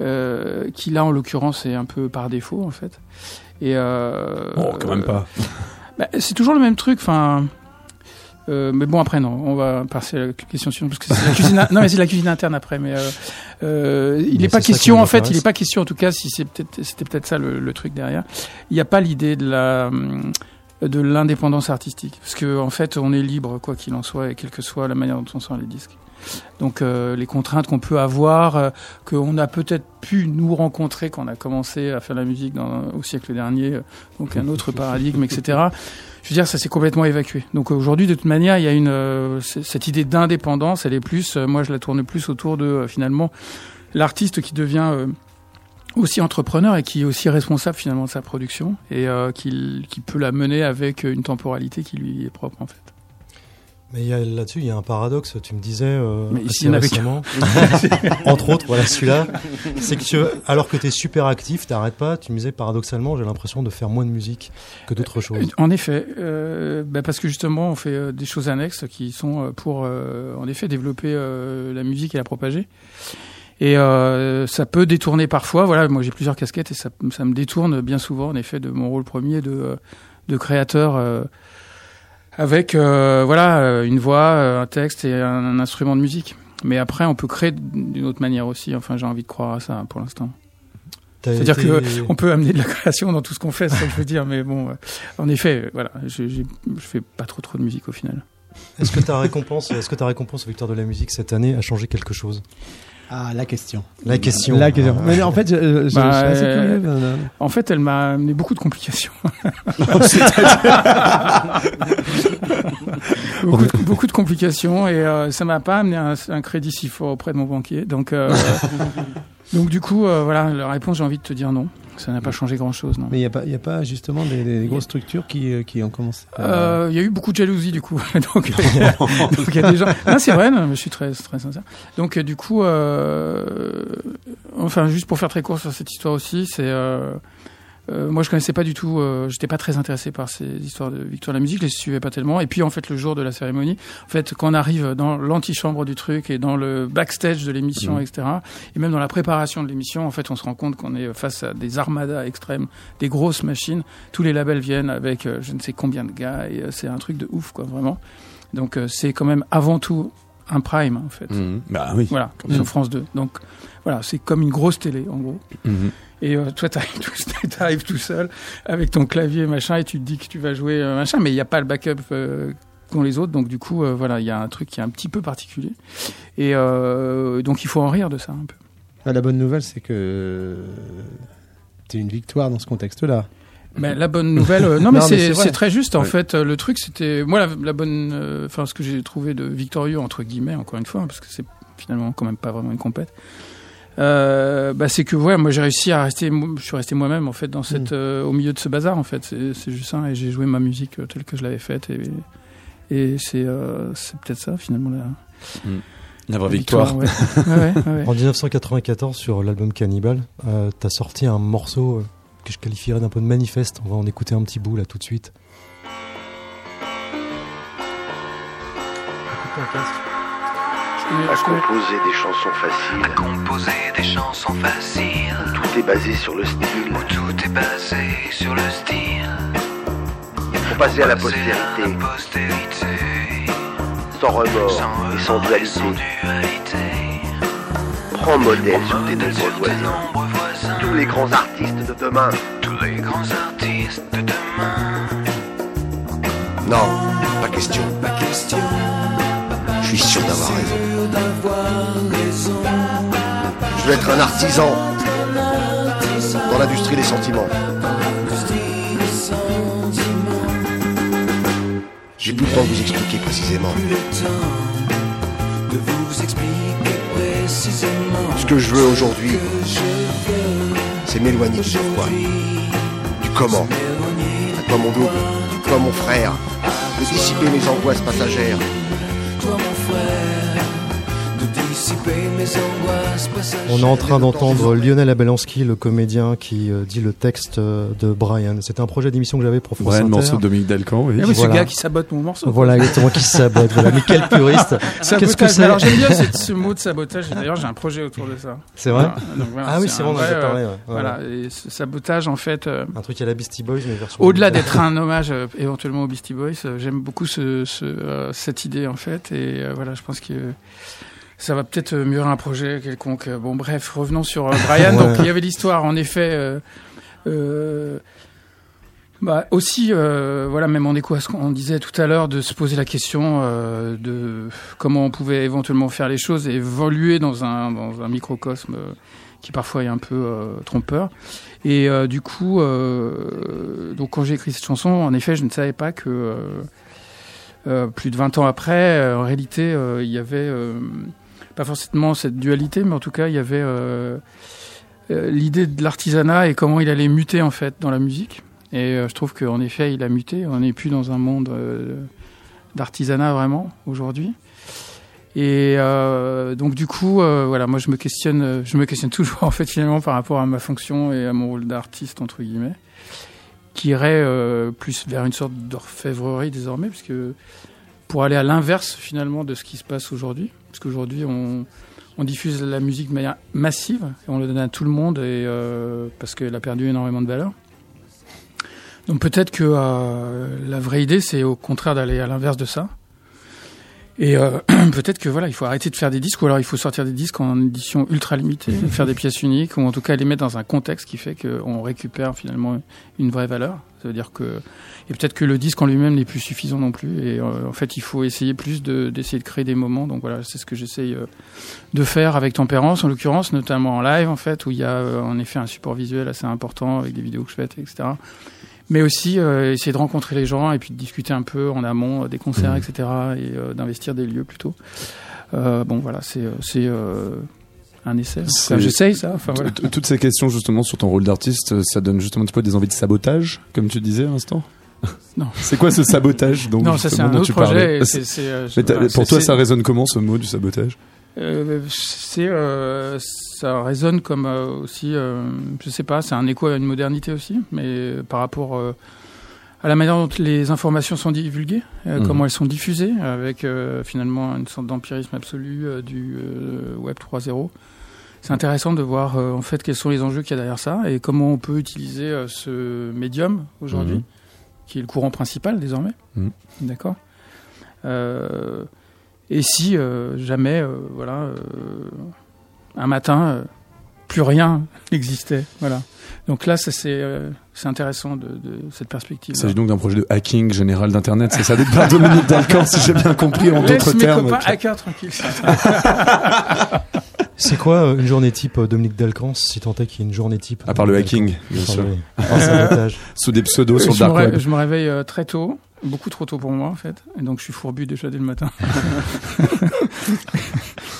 euh, qui, là, en l'occurrence, est un peu par défaut, en fait. Et euh, Oh, quand même pas. bah, c'est toujours le même truc. Enfin, euh, mais bon après non, on va passer à la question suivante parce que c'est la cuisine. <laughs> non mais c'est la cuisine interne après. Mais euh, euh, il n'est pas question en fait. Il n'est pas question en tout cas si c'est peut-être c'était peut-être ça le, le truc derrière. Il n'y a pas l'idée de la hum, de l'indépendance artistique parce que en fait on est libre quoi qu'il en soit et quelle que soit la manière dont on sort les disques. Donc euh, les contraintes qu'on peut avoir, euh, qu'on a peut-être pu nous rencontrer quand on a commencé à faire la musique dans, au siècle dernier, euh, donc un autre paradigme, etc. <laughs> Je veux dire, ça s'est complètement évacué. Donc aujourd'hui, de toute manière, il y a une euh, cette idée d'indépendance, elle est plus, euh, moi je la tourne plus autour de euh, finalement l'artiste qui devient euh, aussi entrepreneur et qui est aussi responsable finalement de sa production et euh, qui, qui peut la mener avec une temporalité qui lui est propre en fait. Mais là-dessus, il y a un paradoxe. Tu me disais, euh, Mais ici, récemment, <laughs> entre autres, voilà celui-là, c'est que tu- alors que tu es super actif, t'arrêtes pas. Tu me disais, paradoxalement, j'ai l'impression de faire moins de musique que d'autres choses. En effet, euh, bah parce que justement, on fait euh, des choses annexes qui sont euh, pour, euh, en effet, développer euh, la musique et la propager. Et euh, ça peut détourner parfois. Voilà, moi j'ai plusieurs casquettes et ça, ça me détourne bien souvent, en effet, de mon rôle premier de, euh, de créateur. euh, avec euh, voilà euh, une voix, euh, un texte et un, un instrument de musique. Mais après, on peut créer d'une autre manière aussi. Enfin, j'ai envie de croire à ça hein, pour l'instant. C'est-à-dire été- que on peut amener de la création dans tout ce qu'on fait, c'est ça que je veux dire. Mais bon, euh, en effet, voilà, je, j'ai- je fais pas trop trop de musique au final. Est-ce que ta récompense, est-ce que ta récompense aux Victoires de la musique cette année a changé quelque chose? Ah, la question. La question. La question. Mais en fait, je, je- Bah, je suis assez euh, curieux. euh, En fait, elle m'a amené beaucoup de complications. <laughs> <laughs> beaucoup, de, beaucoup de complications et euh, ça m'a pas amené un, un crédit si fort auprès de mon banquier. Donc, euh, <laughs> donc du coup, euh, voilà, la réponse, j'ai envie de te dire non. Ça n'a pas changé grand-chose, non. Mais il n'y a, pas- y a pas justement des, des grosses structures qui, euh, qui ont commencé à- Euh, Il y a eu beaucoup de jalousie du coup. <laughs> donc, <laughs> donc il y a des gens. Non, c'est vrai. non, je suis très très sincère. Donc du coup, euh, enfin juste pour faire très court sur cette histoire aussi, c'est euh, moi je connaissais pas du tout. Euh, J'étais pas très intéressé par ces histoires de victoire de la musique. Je les suivais pas tellement. Et puis en fait le jour de la cérémonie, en fait quand on arrive dans l'antichambre du truc et dans le backstage de l'émission, Mhm. etc. Et même dans la préparation de l'émission, en fait on se rend compte qu'on est face à des armadas extrêmes, des grosses machines tous les labels viennent avec euh, je ne sais combien de gars et euh, c'est un truc de ouf quoi vraiment. Donc c'est quand même avant tout un prime en fait. Mhm. Bah oui. Voilà, comme sur France 2. Donc voilà, c'est comme une grosse télé en gros. Mhm. Et euh, toi t'arrives <laughs> tout, t'arrives tout seul avec ton clavier machin et tu te dis que tu vas jouer euh, machin, mais il n'y a pas le backup euh, qu'ont les autres. Donc du coup euh, voilà, il y a un truc qui est un petit peu particulier. Et euh, donc il faut en rire de ça un peu. Ah, La bonne nouvelle, c'est que c'est une victoire dans ce contexte-là. Mais la bonne nouvelle, euh, <laughs> non mais Non, mais c'est très juste en Ouais. fait. euh, Le truc c'était, moi la, la bonne, euh, enfin ce que j'ai trouvé de victorieux entre guillemets encore une fois, hein, parce que c'est finalement quand même pas vraiment une compète. Euh, bah, c'est que ouais, moi j'ai réussi à rester, je suis resté moi-même en fait dans cette, Mm. euh, au milieu de ce bazar en fait. C'est juste ça et j'ai joué ma musique euh, telle que je l'avais faite et, et c'est euh, peut-être ça finalement la, La vraie la victoire. ouais. Ouais, ouais, ouais, ouais. <laughs> En 1994, sur l'album Cannibal, euh, t'as sorti un morceau que je qualifierais d'un peu de manifeste. On va en écouter un petit bout là tout de suite. Écoute ton casque. À composer des chansons À faciles. composer des chansons faciles Tout est basé sur le style. où tout est basé sur le style. Pour passer à la Passer postérité, à la postérité, sans remords sans et sans remords et dualité. sans dualité. Prends modèle sur tes nombreux voisins. nombreux voisins, Tous les grands artistes de demain. tous les grands artistes de demain. Non, pas question. Pas question Je suis sûr d'avoir raison. Je veux être un artisan dans l'industrie des sentiments. J'ai plus le temps de vous expliquer précisément. Ce que je veux aujourd'hui, c'est m'éloigner du pourquoi, du comment. À toi mon double, toi mon frère, de dissiper mes angoisses passagères. On est en train d'entendre Lionel Abelansky, le comédien qui euh, dit le texte euh, de Brian. C'était un projet d'émission que j'avais pour France Brian, Inter. morceau de Dominique Dalcan, oui. Ah oui, ce Voilà. gars qui sabote mon morceau. Voilà, exactement, qui sabote. Voilà, mais quel puriste. <laughs> Qu'est-ce que c'est Alors j'aime bien ce, ce mot de sabotage. D'ailleurs, j'ai un projet autour de ça. C'est vrai Voilà. Donc, voilà, Ah oui, c'est vrai, on en avait parlé. euh, ouais. Voilà. Et ce sabotage, en fait, euh, Un truc à la Beastie Boys, mais version. au-delà d'être un hommage euh, éventuellement aux Beastie Boys, euh, j'aime beaucoup ce, ce, euh, cette idée, en fait. Et euh, voilà, je pense que ça va peut-être euh, mûrir un projet quelconque. Euh, Bon, bref, revenons sur euh, Brian. <laughs> Donc, il y avait l'histoire, en effet. euh, bah, aussi, euh, voilà, même en écho à ce qu'on disait tout à l'heure, de se poser la question euh, de comment on pouvait éventuellement faire les choses et évoluer dans un, dans un microcosme qui parfois est un peu trompeur. Et euh, du coup, euh, donc quand j'ai écrit cette chanson, en effet, je ne savais pas que euh, euh, plus de 20 ans après, en réalité, euh, il y avait euh, pas forcément cette dualité, mais en tout cas, il y avait euh, euh, l'idée de l'artisanat et comment il allait muter en fait dans la musique. Et euh, je trouve qu'en effet, il a muté. On n'est plus dans un monde d'artisanat vraiment aujourd'hui. Et donc du coup, voilà, moi je me questionne, je me questionne <laughs> toujours en fait finalement par rapport à ma fonction et à mon rôle d'artiste entre guillemets, qui irait plus vers une sorte d'orfèvrerie désormais, puisque pour aller à l'inverse finalement de ce qui se passe aujourd'hui, parce qu'aujourd'hui on, on diffuse la musique de manière massive et on le donne à tout le monde et euh, parce qu'elle a perdu énormément de valeur. Donc peut-être que euh, la vraie idée c'est au contraire d'aller à l'inverse de ça. Et euh, <clears throat> peut-être que voilà, il faut arrêter de faire des disques, ou alors il faut sortir des disques en édition ultra limitée, <laughs> faire des pièces uniques, ou en tout cas les mettre dans un contexte qui fait qu'on récupère finalement une vraie valeur. Ça veut dire que et peut-être que le disque en lui-même n'est plus suffisant non plus. Et euh, en fait, il faut essayer plus de- d'essayer de, créer des moments. Donc voilà, c'est ce que j'essaye euh, de faire avec Tempérance, en l'occurrence, notamment en live en fait, où il y a euh, en effet un support visuel assez important avec des vidéos que je fais, etc mais aussi essayer de rencontrer les gens et puis de discuter un peu en amont des concerts, etc. et euh, d'investir des lieux plutôt. Bon, voilà, c'est un essai. C'est- Enfin, J'essaye ça. Enfin, voilà. T- Toutes ces questions justement sur ton rôle d'artiste, euh, ça donne justement un petit peu des envies de sabotage, comme tu disais à l'instant? <laughs> Non. C'est quoi ce sabotage donc, Non, ça c'est un dont autre projet. c'est, euh, voilà, pour toi, ça résonne comment ce mot du sabotage? Euh, c'est euh, ça résonne comme euh, aussi je sais pas c'est un écho à une modernité aussi mais par rapport à la manière dont les informations sont divulguées euh, Mhm. comment elles sont diffusées avec euh, finalement une sorte d'empirisme absolu euh, du web 3.0 c'est intéressant de voir euh, en fait quels sont les enjeux qu'il y a derrière ça et comment on peut utiliser euh, ce médium aujourd'hui Mhm. qui est le courant principal désormais Mhm. d'accord euh, et si euh, jamais, euh, voilà, un matin, plus rien <laughs> n'existait, voilà. Donc là, ça c'est c'est intéressant de, de cette perspective. Il s'agit donc d'un projet de hacking général d'Internet, c'est ça, par Dominique Dalcan, si j'ai bien compris en Laisse d'autres mes termes. copains hackers tranquilles. <laughs> C'est quoi euh, une journée type euh, Dominique Dalcans, si tant est qu'il y ait une journée type À part le hacking, bien sûr. sabotage. <laughs> Sous des pseudos sur le je, me dark web. je me réveille euh, très tôt, beaucoup trop tôt pour moi en fait, et donc je suis fourbu déjà dès le matin. <laughs>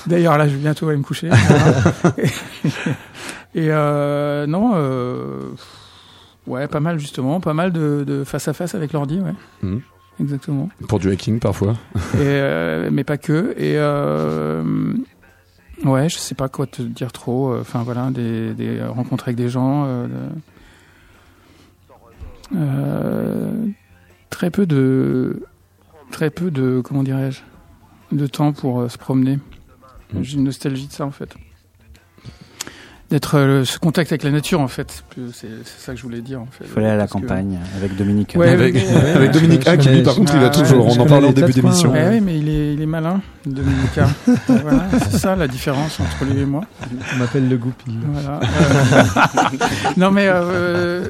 D'ailleurs là, je vais bientôt aller me coucher. <laughs> et euh, non, euh, ouais, pas mal justement, pas mal de, de face à face avec l'ordi, ouais. Mhm. Exactement. Pour du hacking parfois. Et, euh, mais pas que. Et euh, ouais, je sais pas quoi te dire trop. euh, Enfin voilà, des, des rencontres avec des gens. euh, euh, très peu de, très peu de, comment dirais-je, de temps pour euh, se promener. Mm. J'ai une nostalgie de ça en fait. D'être euh, ce contact avec la nature en fait. C'est ça que je voulais dire en fait. Il faut aller à la que- campagne avec Dominique. Ouais, avec, avec Dominique A qui lui par contre il Ah, a toujours, ouais, on en parlait au début d'émission. coins, Ouais, oui, mais il est, il est malin, Dominique. <laughs> voilà, c'est ça la différence entre lui et moi. On m'appelle le goupil. Voilà. Euh, non, mais euh,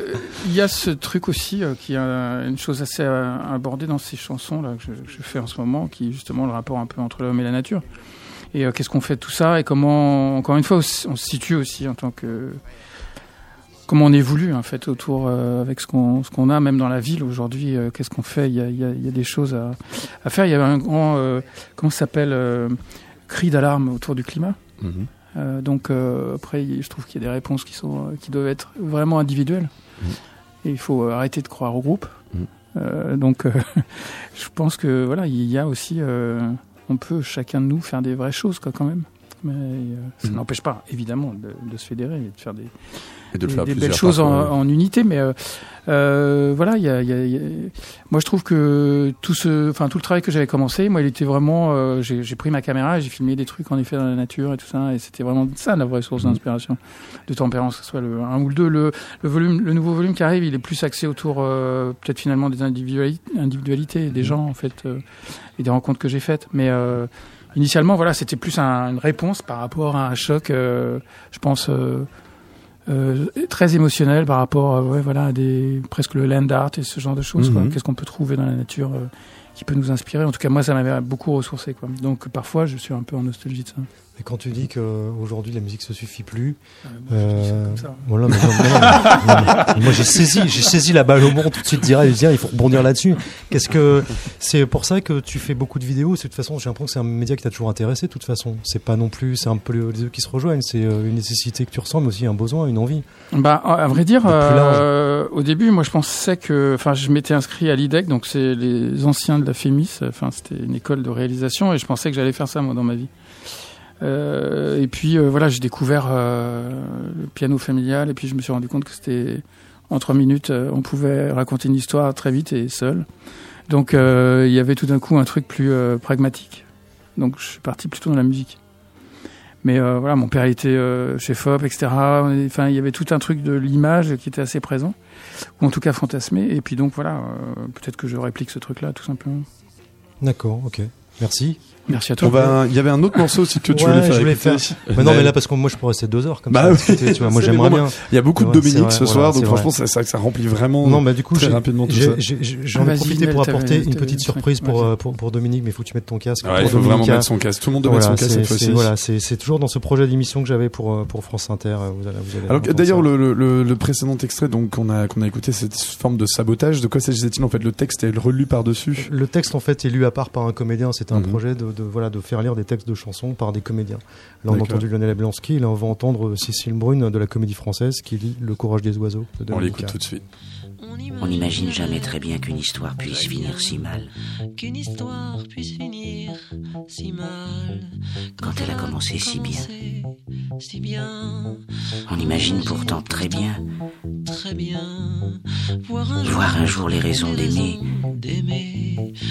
il y a ce truc aussi euh, qui est euh, une chose assez euh, abordée dans ces chansons là que je, que je fais en ce moment, qui est justement le rapport un peu entre l'homme et la nature. Et euh, qu'est-ce qu'on fait de tout ça et comment, encore une fois, on se situe aussi en tant que comment on évolue en fait autour euh, avec ce qu'on qu'on a même dans la ville aujourd'hui. euh, qu'est-ce qu'on fait? Il y a, il y a- il y a des choses à, à faire. Il y avait un grand comment ça s'appelle cri d'alarme autour du climat. Mhm. Euh, donc après, je trouve qu'il y a des réponses qui sont qui doivent être vraiment individuelles. Et il faut arrêter de croire au groupe. Mhm. Euh, donc, <laughs> je pense que voilà, il y a aussi, on peut chacun de nous faire des vraies choses, quoi, quand même. Mais euh, ça Mhm. n'empêche pas, évidemment, de, de se fédérer et de faire des, Et de le des, faire des plusieurs belles choses en, unité. Mais euh, euh, voilà, il y a, y a- y a- moi je trouve que tout ce, enfin tout le travail que j'avais commencé, moi il était vraiment, euh, j'ai pris ma caméra, j'ai filmé des trucs en effet dans la nature et tout ça, et c'était vraiment ça la vraie source Mhm. d'inspiration, de tempérance, que ce soit le 1 ou le 2. Le, le volume, le nouveau volume qui arrive, il est plus axé autour peut-être finalement des individuali- individualités des gens en fait et des rencontres que j'ai faites. Mais euh, initialement, voilà, c'était plus un- une réponse par rapport à un choc, euh, je pense. euh, euh, très émotionnel par rapport ouais, voilà, à des, presque le land art et ce genre de choses. Mhm. Qu'est-ce qu'on peut trouver dans la nature qui peut nous inspirer? En tout cas, moi, ça m'avait beaucoup ressourcé. Quoi. Donc, parfois, je suis un peu en nostalgie de ça. Et quand tu dis qu'aujourd'hui la musique se suffit plus, euh, ça. voilà, moi j'ai saisi, j'ai saisi la balle au monde tout de suite dire, il faut rebondir là-dessus. Qu'est-ce que c'est pour ça que tu fais beaucoup de vidéos, c'est de toute façon, j'ai l'impression que c'est un média qui t'a toujours intéressé de toute façon. C'est pas non plus, c'est un peu les deux qui se rejoignent, c'est euh, une nécessité que tu ressens mais aussi un besoin, une envie. Bah, à vrai dire, euh, au début, moi, je pensais que, enfin, je m'étais inscrit à l'IDEC, donc c'est les anciens de la FEMIS. Enfin, c'était une école de réalisation, et je pensais que j'allais faire ça moi dans ma vie. Euh, et puis euh, voilà, j'ai découvert euh, le piano familial, et puis je me suis rendu compte que c'était en trois minutes, on pouvait raconter une histoire très vite et seul. Donc il y avait tout d'un coup un truc plus pragmatique. Donc je suis parti plutôt dans la musique. Mais voilà, mon père était chez FOP, etc. Enfin, il y avait tout un truc de l'image qui était assez présent, ou en tout cas fantasmé. Et puis donc voilà, peut-être que je réplique ce truc-là, tout simplement. D'accord, ok. Merci. Merci à toi. On va, il y avait un autre morceau aussi que tu Ouais, voulais faire. je voulais faire. Mais non, mais là, parce que moi, je pourrais rester deux heures comme Bah ça. oui. tu vois. Moi, j'aimerais bien. Il y a beaucoup de Dominique vrai, ce voilà, soir, donc franchement, vrai. c'est vrai que ça remplit vraiment Non, bah du coup, très j'ai- rapidement tout ça. j'en ai profité pour apporter une petite surprise pour, euh, pour, pour Dominique, mais il faut que tu mettes ton casque. Ouais, il faut vraiment mettre son casque. Tout le monde doit mettre son casque cette c'est- fois-ci. Voilà, c'est c'est toujours dans ce projet d'émission que j'avais pour, euh, pour France Inter. euh, Alors d'ailleurs, ça. le, le, le, le précédent extrait donc qu'on a qu'on a écouté, cette forme de sabotage. De quoi s'agissait-il en fait? Le texte est relu par dessus. Le texte en fait est lu à part par un comédien. C'était un Mhm. projet de, de voilà de faire lire des textes de chansons par des comédiens. Là on a entendu Lionel Ablansky. Là on va entendre Cécile Brune de la Comédie Française qui lit Le Courage des oiseaux. De On l'écoute tout de suite. On n'imagine jamais très bien qu'une histoire puisse finir si mal. Qu'une histoire puisse finir si mal. Quand elle a commencé si bien. Si bien, On imagine pourtant très bien très bien. Voir un voir un jour les raisons d'aimer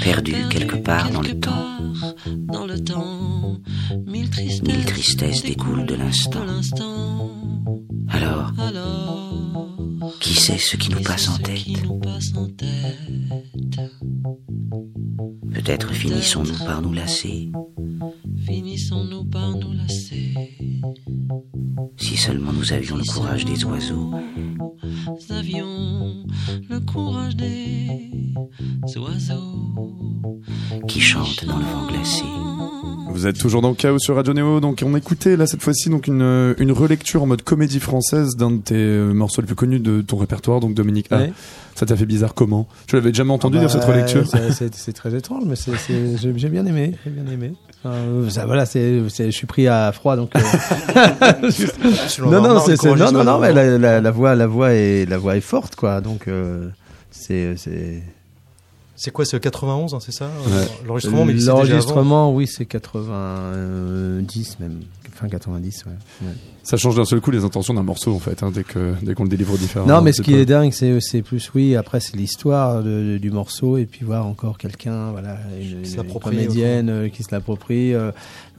perdues quelque part dans le temps. Dans le temps, mille tristesses, découlent de l'instant. de l'instant. Alors, Alors, qui sait ce qui nous passe en tête Peut-être finissons-nous par nous lasser. Finissons-nous par nous lasser. Si seulement nous avions le courage des oiseaux, Nous avions le courage des oiseaux qui chantent dans le vent glacé. Vous êtes toujours dans le Chaos sur Radio Néo, donc on écoutait là cette fois-ci donc une, une relecture en mode comédie française d'un de tes euh, morceaux les plus connus de ton répertoire, donc Dominique A. Ouais. Ça t'a fait bizarre comment? Tu l'avais jamais entendu Ah dire bah, cette relecture? c'est- très étrange, mais j'ai bien aimé. J'ai bien aimé. Euh, ça, voilà, c'est, je suis pris à froid, donc. euh, <laughs> non, non, c'est, non, non, non, mais la, la, la voix, la voix est, la voix est forte, quoi. Donc, euh, c'est, c'est. C'est quoi, c'est 91, hein, c'est ça? Ouais. L'enregistrement, mais. L'enregistrement, oui, c'est 90 même, fin 90, ouais. ouais. Ça change d'un seul coup les intentions d'un morceau en fait, hein, dès que dès qu'on le délivre différemment. Non, mais ce qui pas- est dingue, c'est c'est plus oui. Après, c'est l'histoire de- du morceau et puis voir encore quelqu'un, voilà, une, Qui une- comédienne euh, qui se l'approprie. euh,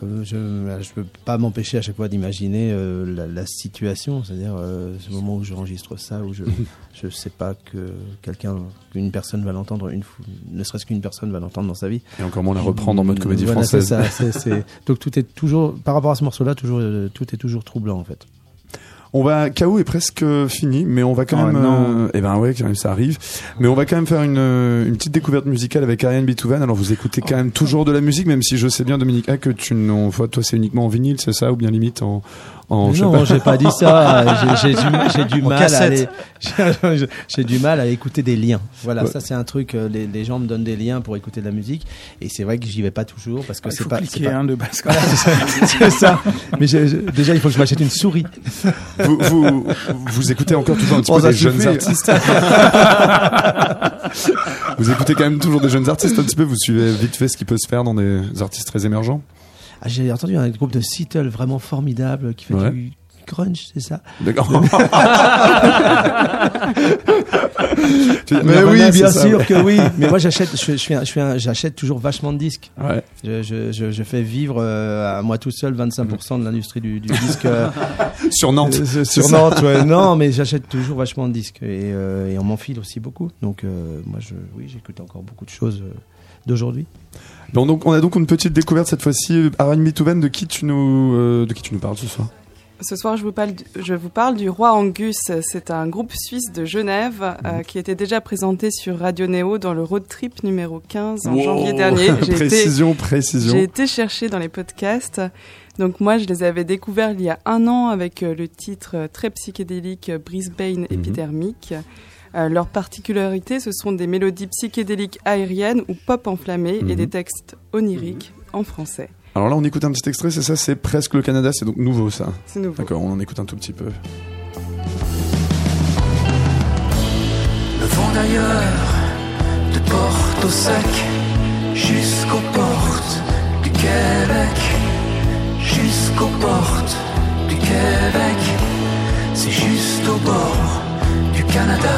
je je peux pas m'empêcher à chaque fois d'imaginer euh, la, la situation, c'est-à-dire euh, ce moment où j'enregistre ça, où je <laughs> je sais pas que quelqu'un, qu'une personne va l'entendre, une ne serait-ce qu'une personne va l'entendre dans sa vie. Et encore moins la reprendre en mode comédie Voilà, française. ça, Donc tout est toujours, par rapport à ce morceau-là, toujours euh, tout est toujours troublant en fait. On va KO est presque fini, mais on va quand Oh même. euh, eh ben ouais, quand même ça arrive. Mais on va quand même faire une, euh, une petite découverte musicale avec Ariane Bitouvan. Alors vous écoutez quand même toujours de la musique, même si je sais bien Dominique A que tu non, toi c'est uniquement en vinyle, c'est ça, ou bien limite en. En non, pas. j'ai pas dit ça. <laughs> J'ai- du, mal à cassette. aller. <laughs> j'ai- J'ai du mal à écouter des liens. Voilà, Ouais. ça c'est un truc. euh, Les, les gens me donnent des liens pour écouter de la musique, et c'est vrai que j'y vais pas toujours parce que Ah, c'est pas. cliquer c'est pas- hein, de base. Voilà, <laughs> c'est ça. Mais déjà, il faut que je m'achète une souris. vous, vous, vous écoutez encore toujours un petit Oh, peu des jeunes artistes. vous écoutez quand même toujours des jeunes artistes un petit peu. Vous suivez vite fait ce qui peut se faire dans des artistes très émergents. Ah, j'ai entendu un groupe de Seattle vraiment formidable qui fait Ouais. du grunge, c'est ça? D'accord. <laughs> Mais oui, bien ça, sûr ouais. que oui. Mais moi, j'achète, je, je, suis je j'achète toujours vachement de disques. Ouais. Je, je, je, je fais vivre euh, à moi tout seul 25% de l'industrie du, du disque. euh, <laughs> Sur Nantes. Euh, sur. Nantes, ouais. Non, mais j'achète toujours vachement de disques et, et on m'enfile aussi beaucoup. Donc, moi, je, oui, j'écoute encore beaucoup de choses d'aujourd'hui. Bon, donc on a donc une petite découverte cette fois-ci. De qui tu nous, euh, de qui tu nous parles ce soir? Ce soir, je vous parle, du, je vous parle du Roi Angus. C'est un groupe suisse de Genève euh, qui était déjà présenté sur Radio Néo dans le road trip numéro 15 en Wow. janvier dernier. <laughs> J'ai été, précision, précision. j'ai été chercher dans les podcasts. Donc moi, je les avais découverts il y a un an avec euh, le titre très psychédélique Brisbane épidermique. Euh, leur particularité, ce sont des mélodies psychédéliques aériennes ou pop enflammées et Mhm. des textes oniriques en français. Alors là, on écoute un petit extrait, c'est ça, c'est presque le Canada, c'est donc nouveau ça. C'est nouveau. D'accord, on en écoute un tout petit peu. Le vent d'ailleurs te porte au sec jusqu'aux portes du Québec, jusqu'aux portes du Québec. C'est juste au bord du Canada,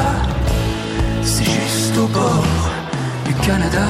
c'est juste au bord du Canada.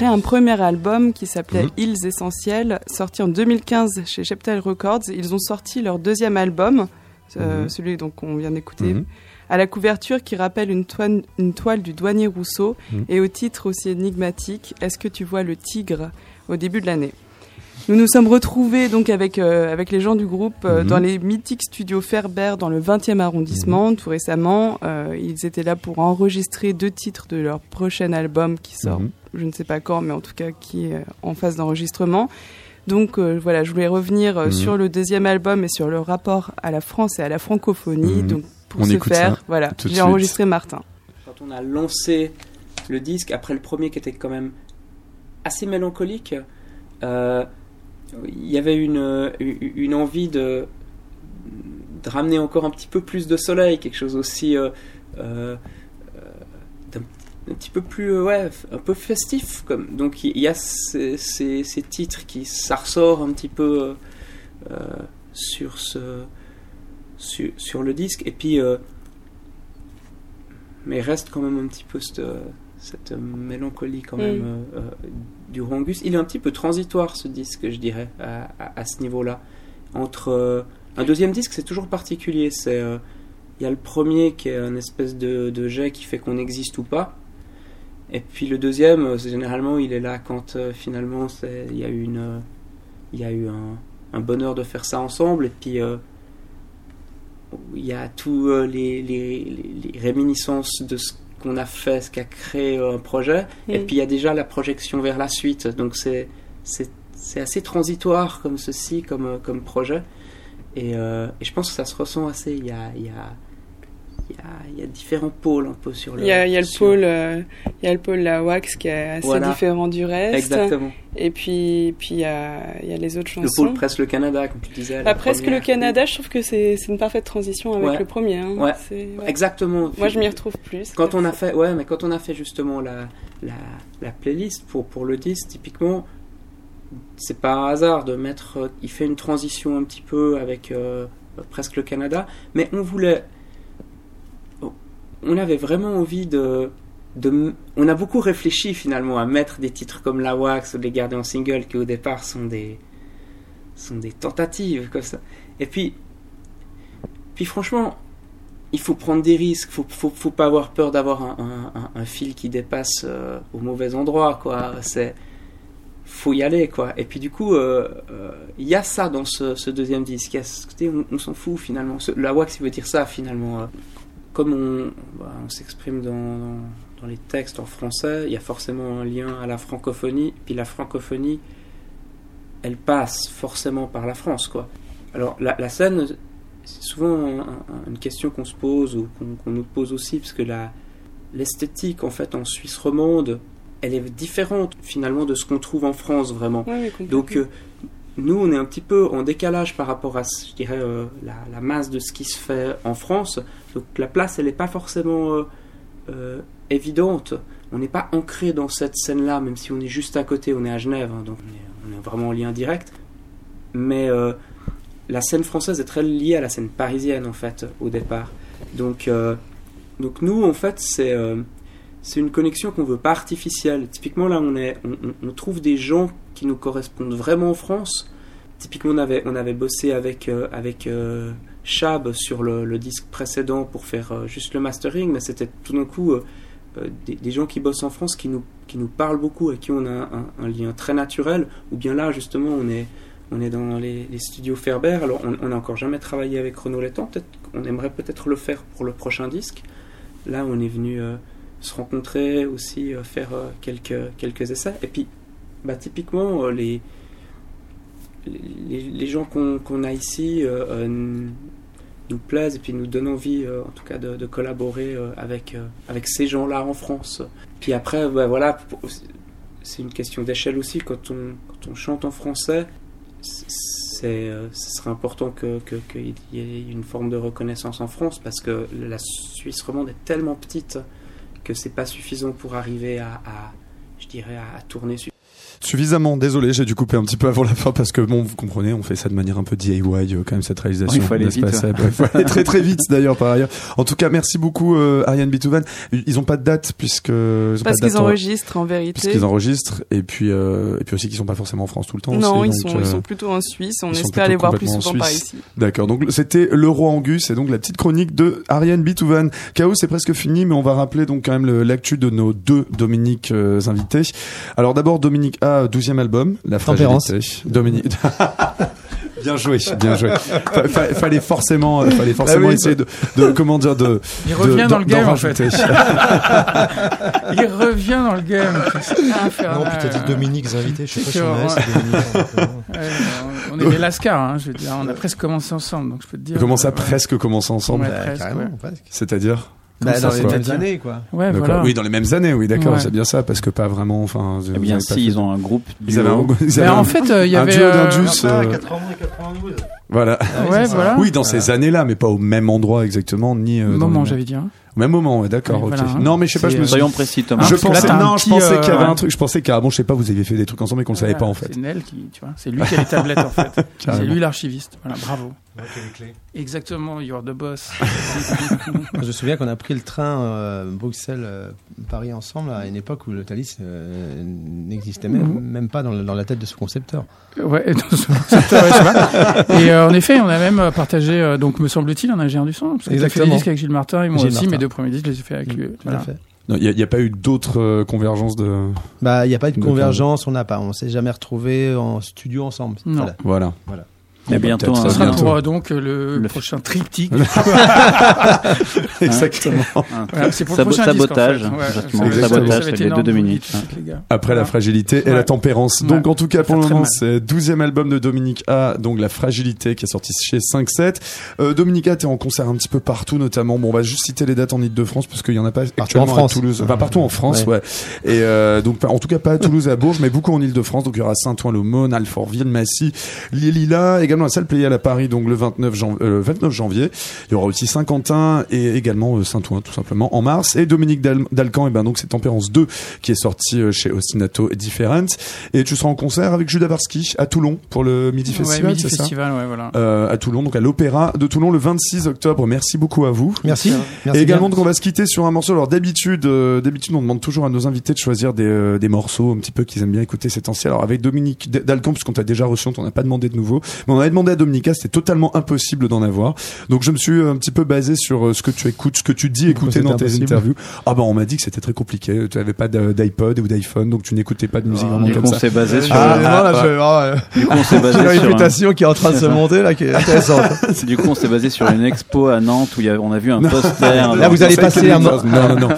Après un premier album qui s'appelait. Îles Essentielles, sorti en 2015 chez Cheptel Records, ils ont sorti leur deuxième album, euh, Mhm. celui donc qu'on vient d'écouter, Mhm. à la couverture qui rappelle une toile, une toile du douanier Rousseau Mhm. et au titre aussi énigmatique Est-ce que tu vois le tigre au début de l'année? Nous nous sommes retrouvés donc avec, euh, avec les gens du groupe euh, Mhm. dans les mythiques studios Ferber dans le 20e arrondissement tout récemment. Euh, ils étaient là pour enregistrer deux titres de leur prochain album qui sort Mhm. je ne sais pas quand, mais en tout cas qui est en phase d'enregistrement. Donc euh, voilà, je voulais revenir euh, Mhm. sur le deuxième album et sur le rapport à la France et à la francophonie. Mhm. Donc pour On ce faire, ça voilà, j'ai enregistré Martin. Quand on a lancé le disque, après le premier qui était quand même assez mélancolique, euh, il y avait une, une envie de, de ramener encore un petit peu plus de soleil, quelque chose aussi euh, euh, d'un un petit peu plus euh, ouais un peu festif comme donc il y a ces, ces- ces titres qui ça ressort un petit peu euh, euh, sur ce sur, sur le disque et puis euh, mais reste quand même un petit peu cette, cette mélancolie quand Mm. même euh, euh, du Rangus il est un petit peu transitoire ce disque je dirais à, ce niveau là entre euh, un deuxième disque c'est toujours particulier c'est euh, il y a le premier qui est un espèce de, jet qui fait qu'on existe ou pas. Et puis le deuxième, euh, généralement, il est là quand finalement il y a eu, un, bonheur de faire ça ensemble. Et puis il y a tous les- les réminiscences de ce qu'on a fait, ce qu'a créé euh, un projet. Et puis il y a déjà la projection vers la suite. Donc c'est assez transitoire comme ceci, comme, euh, comme projet. Et, euh, et je pense que ça se ressent assez. Il y a, il y a, il y a, il y a différents pôles un peu sur le. Il y a, il y a le sur- pôle, euh, il y a le pôle la wax qui est assez Voilà. différent du reste. Exactement. Et puis, puis il y a, il y a les autres Le chansons. pôle presque le Canada, comme tu disais. Bah, presque première. le Canada, je trouve que c'est c'est une parfaite transition avec Ouais. le premier. hein. Ouais. C'est- ouais. Exactement. Moi, je m'y retrouve plus. Quand on a fait, ouais, mais quand on a fait justement la, la, la playlist pour, pour le disque, typiquement, c'est pas un hasard de mettre. Il fait une transition un petit peu avec euh, presque le Canada, mais on voulait. On avait vraiment envie de. On a beaucoup réfléchi finalement à mettre des titres comme La Wax ou Les Garder en single qui au départ sont des sont des tentatives comme ça. Et puis puis franchement, il faut prendre des risques, faut, faut, faut pas avoir peur d'avoir un, fil qui dépasse euh, au mauvais endroit, quoi. C'est, faut y aller, quoi. Et puis du coup, euh, euh, il y a ça dans ce, deuxième disque. Il on, s'en fout finalement. La wax, il veut dire ça finalement. Comme on, bah, on s'exprime dans, dans, dans les textes en français, il y a forcément un lien à la francophonie. Puis la francophonie, elle passe forcément par la France, quoi. Alors la, la scène, c'est souvent un- un- une question qu'on se pose ou qu'on qu'on nous pose aussi, parce que la- l'esthétique en fait en Suisse romande, elle est différente finalement de ce qu'on trouve en France vraiment. Ouais. Donc euh, nous, on est un petit peu en décalage par rapport à, je dirais, euh, la, masse de ce qui se fait en France. Donc la place, elle n'est pas forcément euh, euh, évidente. On n'est pas ancré dans cette scène-là, même si on est juste à côté, on est à Genève, hein, donc on est, on est vraiment en lien direct. Mais la scène française est très liée à la scène parisienne, en fait, au départ. Donc, donc nous, en fait, c'est c'est une connexion qu'on veut pas artificielle. Typiquement, là, on, est, on, trouve des gens qui nous correspondent vraiment en France. Typiquement, on avait, on avait bossé avec, euh, avec euh, Chab sur le, disque précédent pour faire euh, juste le mastering, mais c'était tout d'un coup des, gens qui bossent en France qui nous, qui nous parlent beaucoup, avec qui on a un, lien très naturel, ou bien là, justement, on est, on est dans les, studios Ferber. Alors, on n'a encore jamais travaillé avec Renaud Létang, on aimerait peut-être le faire pour le prochain disque. Là, on est venu se rencontrer aussi, euh, faire euh, quelques, quelques essais. Et puis, bah, typiquement, euh, les, les, les gens qu'on qu'on a ici nous plaisent et puis nous donnent envie, en tout cas, de, collaborer avec, avec ces gens-là en France. Puis après, bah, voilà, c'est une question d'échelle aussi. Quand on, quand on chante en français, c'est, ce serait important que, que- qu'il y ait une forme de reconnaissance en France parce que la Suisse romande est tellement petite que c'est pas suffisant pour arriver à, je dirais, à, à tourner sur Suffisamment, désolé, j'ai dû couper un petit peu avant la fin parce que bon, vous comprenez, on fait ça de manière un peu DIY euh, quand même cette réalisation. Oui, il faut aller vite, ouais. Il faut aller très très vite d'ailleurs par ailleurs. En tout cas, merci beaucoup euh, Ariane Bitouvan. Ils ont pas de date puisque ils ont pas Parce qu'ils en- enregistrent en vérité. Puisqu'ils enregistrent et puis euh, et puis aussi qu'ils sont pas forcément en France tout le temps. Non, aussi, ils donc, sont, ils euh, sont plutôt en Suisse. On espère les voir plus souvent par Suisse. ici. D'accord. Donc c'était le roi Angus et donc la petite chronique de Ariane Bitouvan. Chaos c'est presque fini, mais on va rappeler donc quand même l'actu de nos deux Dominique euh, invités. Alors d'abord Dominique A, 12e album, La Tempérance. fragilité. Dominique. <laughs> Bien joué, bien joué. Fa- fa- fallait forcément, euh, fallait forcément Bah oui, essayer de, de, comment dire, de. Il revient <laughs> dans le game, en fait. Il revient dans le game. Non, puis t'as dit Dominique invités, je sais pas si on donc, euh, on est des lascars, hein, je veux dire. On a presque commencé ensemble, donc je peux te dire. Comment ça, euh, presque commencer ensemble. C'est-à-dire Bah, dans ça, les quoi. mêmes années, quoi. Ouais, voilà. Oui, dans les mêmes années, oui, d'accord, Ouais. c'est bien ça, parce que pas vraiment, enfin. Eh bien, si, fait- ils ont un groupe. Ils avaient un, ils Mais avaient en un- fait, euh, il y un avait. duo euh, d'Indus. Ah, euh, 81 et 92. Voilà. Ouais, <laughs> c'est ça. voilà. Oui, dans ces années-là, mais pas au même endroit exactement, ni. euh, Moment, j'avais dit. hein. Au même moment, ouais, d'accord. Oui, ok. voilà, hein. Non, mais je sais pas, je me euh, suis. Soyons précis, Thomas. Je là, pensais, t'as un non, je petit, pensais euh, qu'il y avait un ouais. truc. Je pensais qu'à, bon, je sais pas, vous aviez fait des trucs ensemble, mais qu'on le savait pas en fait. C'est Nel qui, tu vois, c'est lui qui a les tablettes en fait. <laughs> c'est lui l'archiviste. Voilà, bravo. Ouais, Exactement, you're the boss. <laughs> Je me souviens qu'on a pris le train euh, Bruxelles-Paris ensemble à une époque où le Thalys euh, n'existait même, Mhm. même pas dans, le- dans la tête de ce concepteur. ouais, <laughs> dans ce concepteur, ouais. Et euh, en effet, on a même euh, partagé, euh, donc me semble-t-il, un ingénieur du son. Parce que j'ai fait des Exactement. disques avec Gilles Martin et moi Gilles aussi, Martin. mes deux premiers disques, je les ai fait avec lui. Tout Voilà. à fait. Il n'y a, pas eu d'autres euh, convergences de. Bah, il n'y a pas eu de convergence, on n'a pas, on s'est jamais retrouvés en studio ensemble. Non. Voilà. Voilà. Mais bah, bientôt, hein, Ça sera bientôt. pour euh, donc euh, le, Le- prochain triptyque. <laughs> Exactement. Hein. Voilà, c'est pour Sabo- le prochain disque, en sabotage, fait. Ouais, exactement. ça va- ça Sabotage, les deux hein. gars. Après la fragilité et Ouais. la tempérance. Ouais. Donc en tout cas pour le moment c'est 12e album de Dominique A, donc la fragilité qui est sorti chez 5-7. Euh, Dominique A t'es en concert un petit peu partout notamment. Bon on va juste citer les dates en Ile-de-France parce qu'il y en a pas actuellement en France. à Toulouse. Enfin partout en France ouais. Et euh, donc en tout cas pas à Toulouse à Bourges mais beaucoup en Ile-de-France. Donc il y aura Saint-Ouen-l'Aumône, Alfortville, Massy, Lille-Lila, également la salle Pléiade à Paris donc le 29, jan- euh, 29 janvier. Il y aura aussi Saint-Quentin et également euh, Saint-Ouen tout simplement en mars. Et Dominique Dal- Dalcan et ben donc c'est Tempérance 2 qui est sorti euh, chez Ostinato Different. Et tu seras en concert avec Judas Barsky à Toulon pour le Midi Ouais, Festival, Midi c'est ça Festival, ouais, voilà. euh, à Toulon, donc à l'Opéra de Toulon le 26 octobre. Merci beaucoup à vous. Merci. Merci Et également, donc, on va se quitter sur un morceau. Alors, d'habitude, euh, d'habitude, on demande toujours à nos invités de choisir des, euh, des morceaux un petit peu qu'ils aiment bien écouter ces temps-ci. Alors, avec Dominique Dalcan, puisqu'on t'a déjà reçu, on n'a pas demandé de nouveau. Mais on demandé à Dominica, c'était totalement impossible d'en avoir. Donc, je me suis un petit peu basé sur euh, ce que tu écoutes, ce que tu dis écouter dans tes interviews. Ah ben, on m'a dit que c'était très compliqué. Tu n'avais pas d'iPod ou d'iPhone, donc tu n'écoutais pas de musique vraiment Du coup, comme on s'est basé sur. Ah, non, ah, là, ah. je vais voir, euh, Du coup, on s'est basé <laughs> une un- réputation qui est en train de se <laughs> monter, là, qui est intéressante. <laughs> Du coup, on s'est basé sur une expo à Nantes où il y a- on a vu un poster. Là, vous allez passer un. Non, non, non.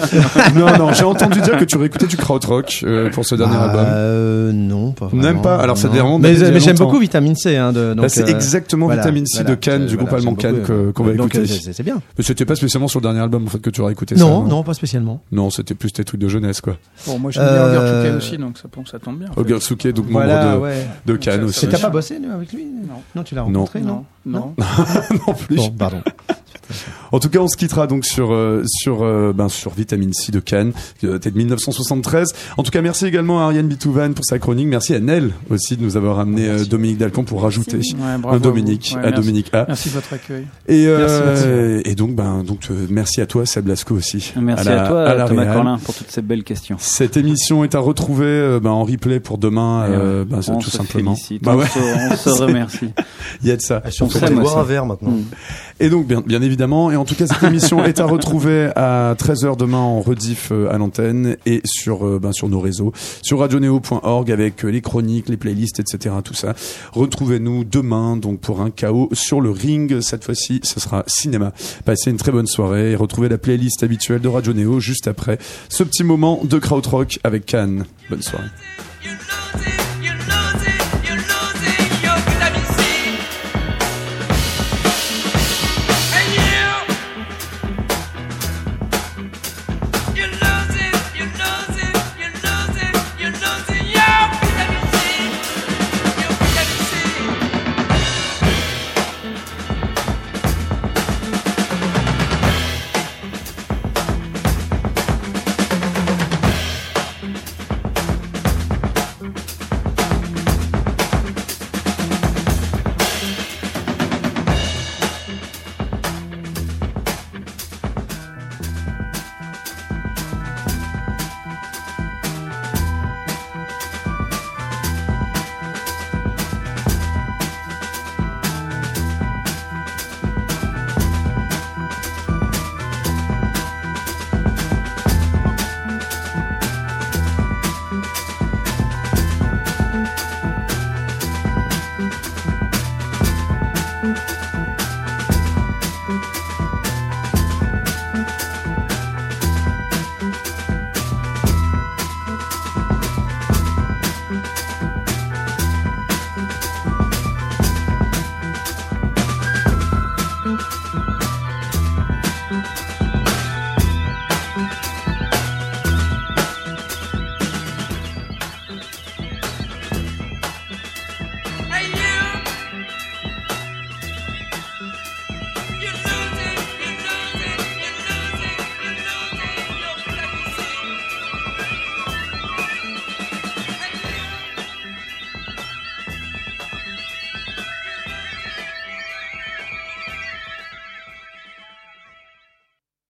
non, non. J'ai entendu dire que tu réécoutais du krautrock euh, pour ce dernier Bah, album. euh, non, pas vraiment. Même pas. Alors, ça dérange, Mais, mais j'aime beaucoup Vitamine C. Hein, de, donc, Là, c'est euh, exactement voilà, Vitamine C voilà. de Cannes, du Euh, groupe voilà, allemand Cannes que- qu'on va donc, écouter. euh, c'est bien. Mais c'était pas spécialement sur le dernier album en fait que tu aurais écouté ça. Non, non, pas spécialement. Non, c'était plus tes trucs de jeunesse quoi. Bon, moi, j'aime bien Euh, Ogre aussi, donc ça, tombe bien. Ogersuke, donc Voilà, membre de, ouais. de Cannes aussi. t'as pas bossé avec lui? Non. Non, tu l'as Non. rencontré, non, Non, non. <laughs> non plus. Bon, pardon. <laughs> En tout cas, on se quittera donc sur euh, sur euh, ben sur Vitamine C de Cannes, euh, t'es de 1973. En tout cas, merci également à Ariane Bitouvan pour sa chronique. Merci à Nel aussi de nous avoir amené euh, Dominique Dalcan pour rajouter Merci. Ouais, bravo un Dominique. Ouais, à merci. Dominique A. Merci de votre accueil. Et euh, Merci, merci. et donc ben donc euh, merci à toi Seb Lasco aussi. Merci la- à, toi, à Thomas réal. Corlin, pour toutes ces belles questions. Cette émission est à retrouver euh, ben, en replay pour demain, euh, ben, on tout se simplement. félicite, Bah on, ouais. se, on se <laughs> remercie. Il y a de ça. On on boire aussi. un verre maintenant. Mm. Et donc, bien, évidemment, et en tout cas, cette émission est à retrouver à 13h demain en rediff euh, à l'antenne et sur, euh, ben, sur nos réseaux, sur radioneo.org avec euh, les chroniques, les playlists, etc. Tout ça. Retrouvez-nous demain, donc, pour un chaos sur le ring. Cette fois-ci, ce sera cinéma. Passez une très bonne soirée et retrouvez la playlist habituelle de Radio Néo juste après ce petit moment de krautrock avec Cannes. Bonne soirée.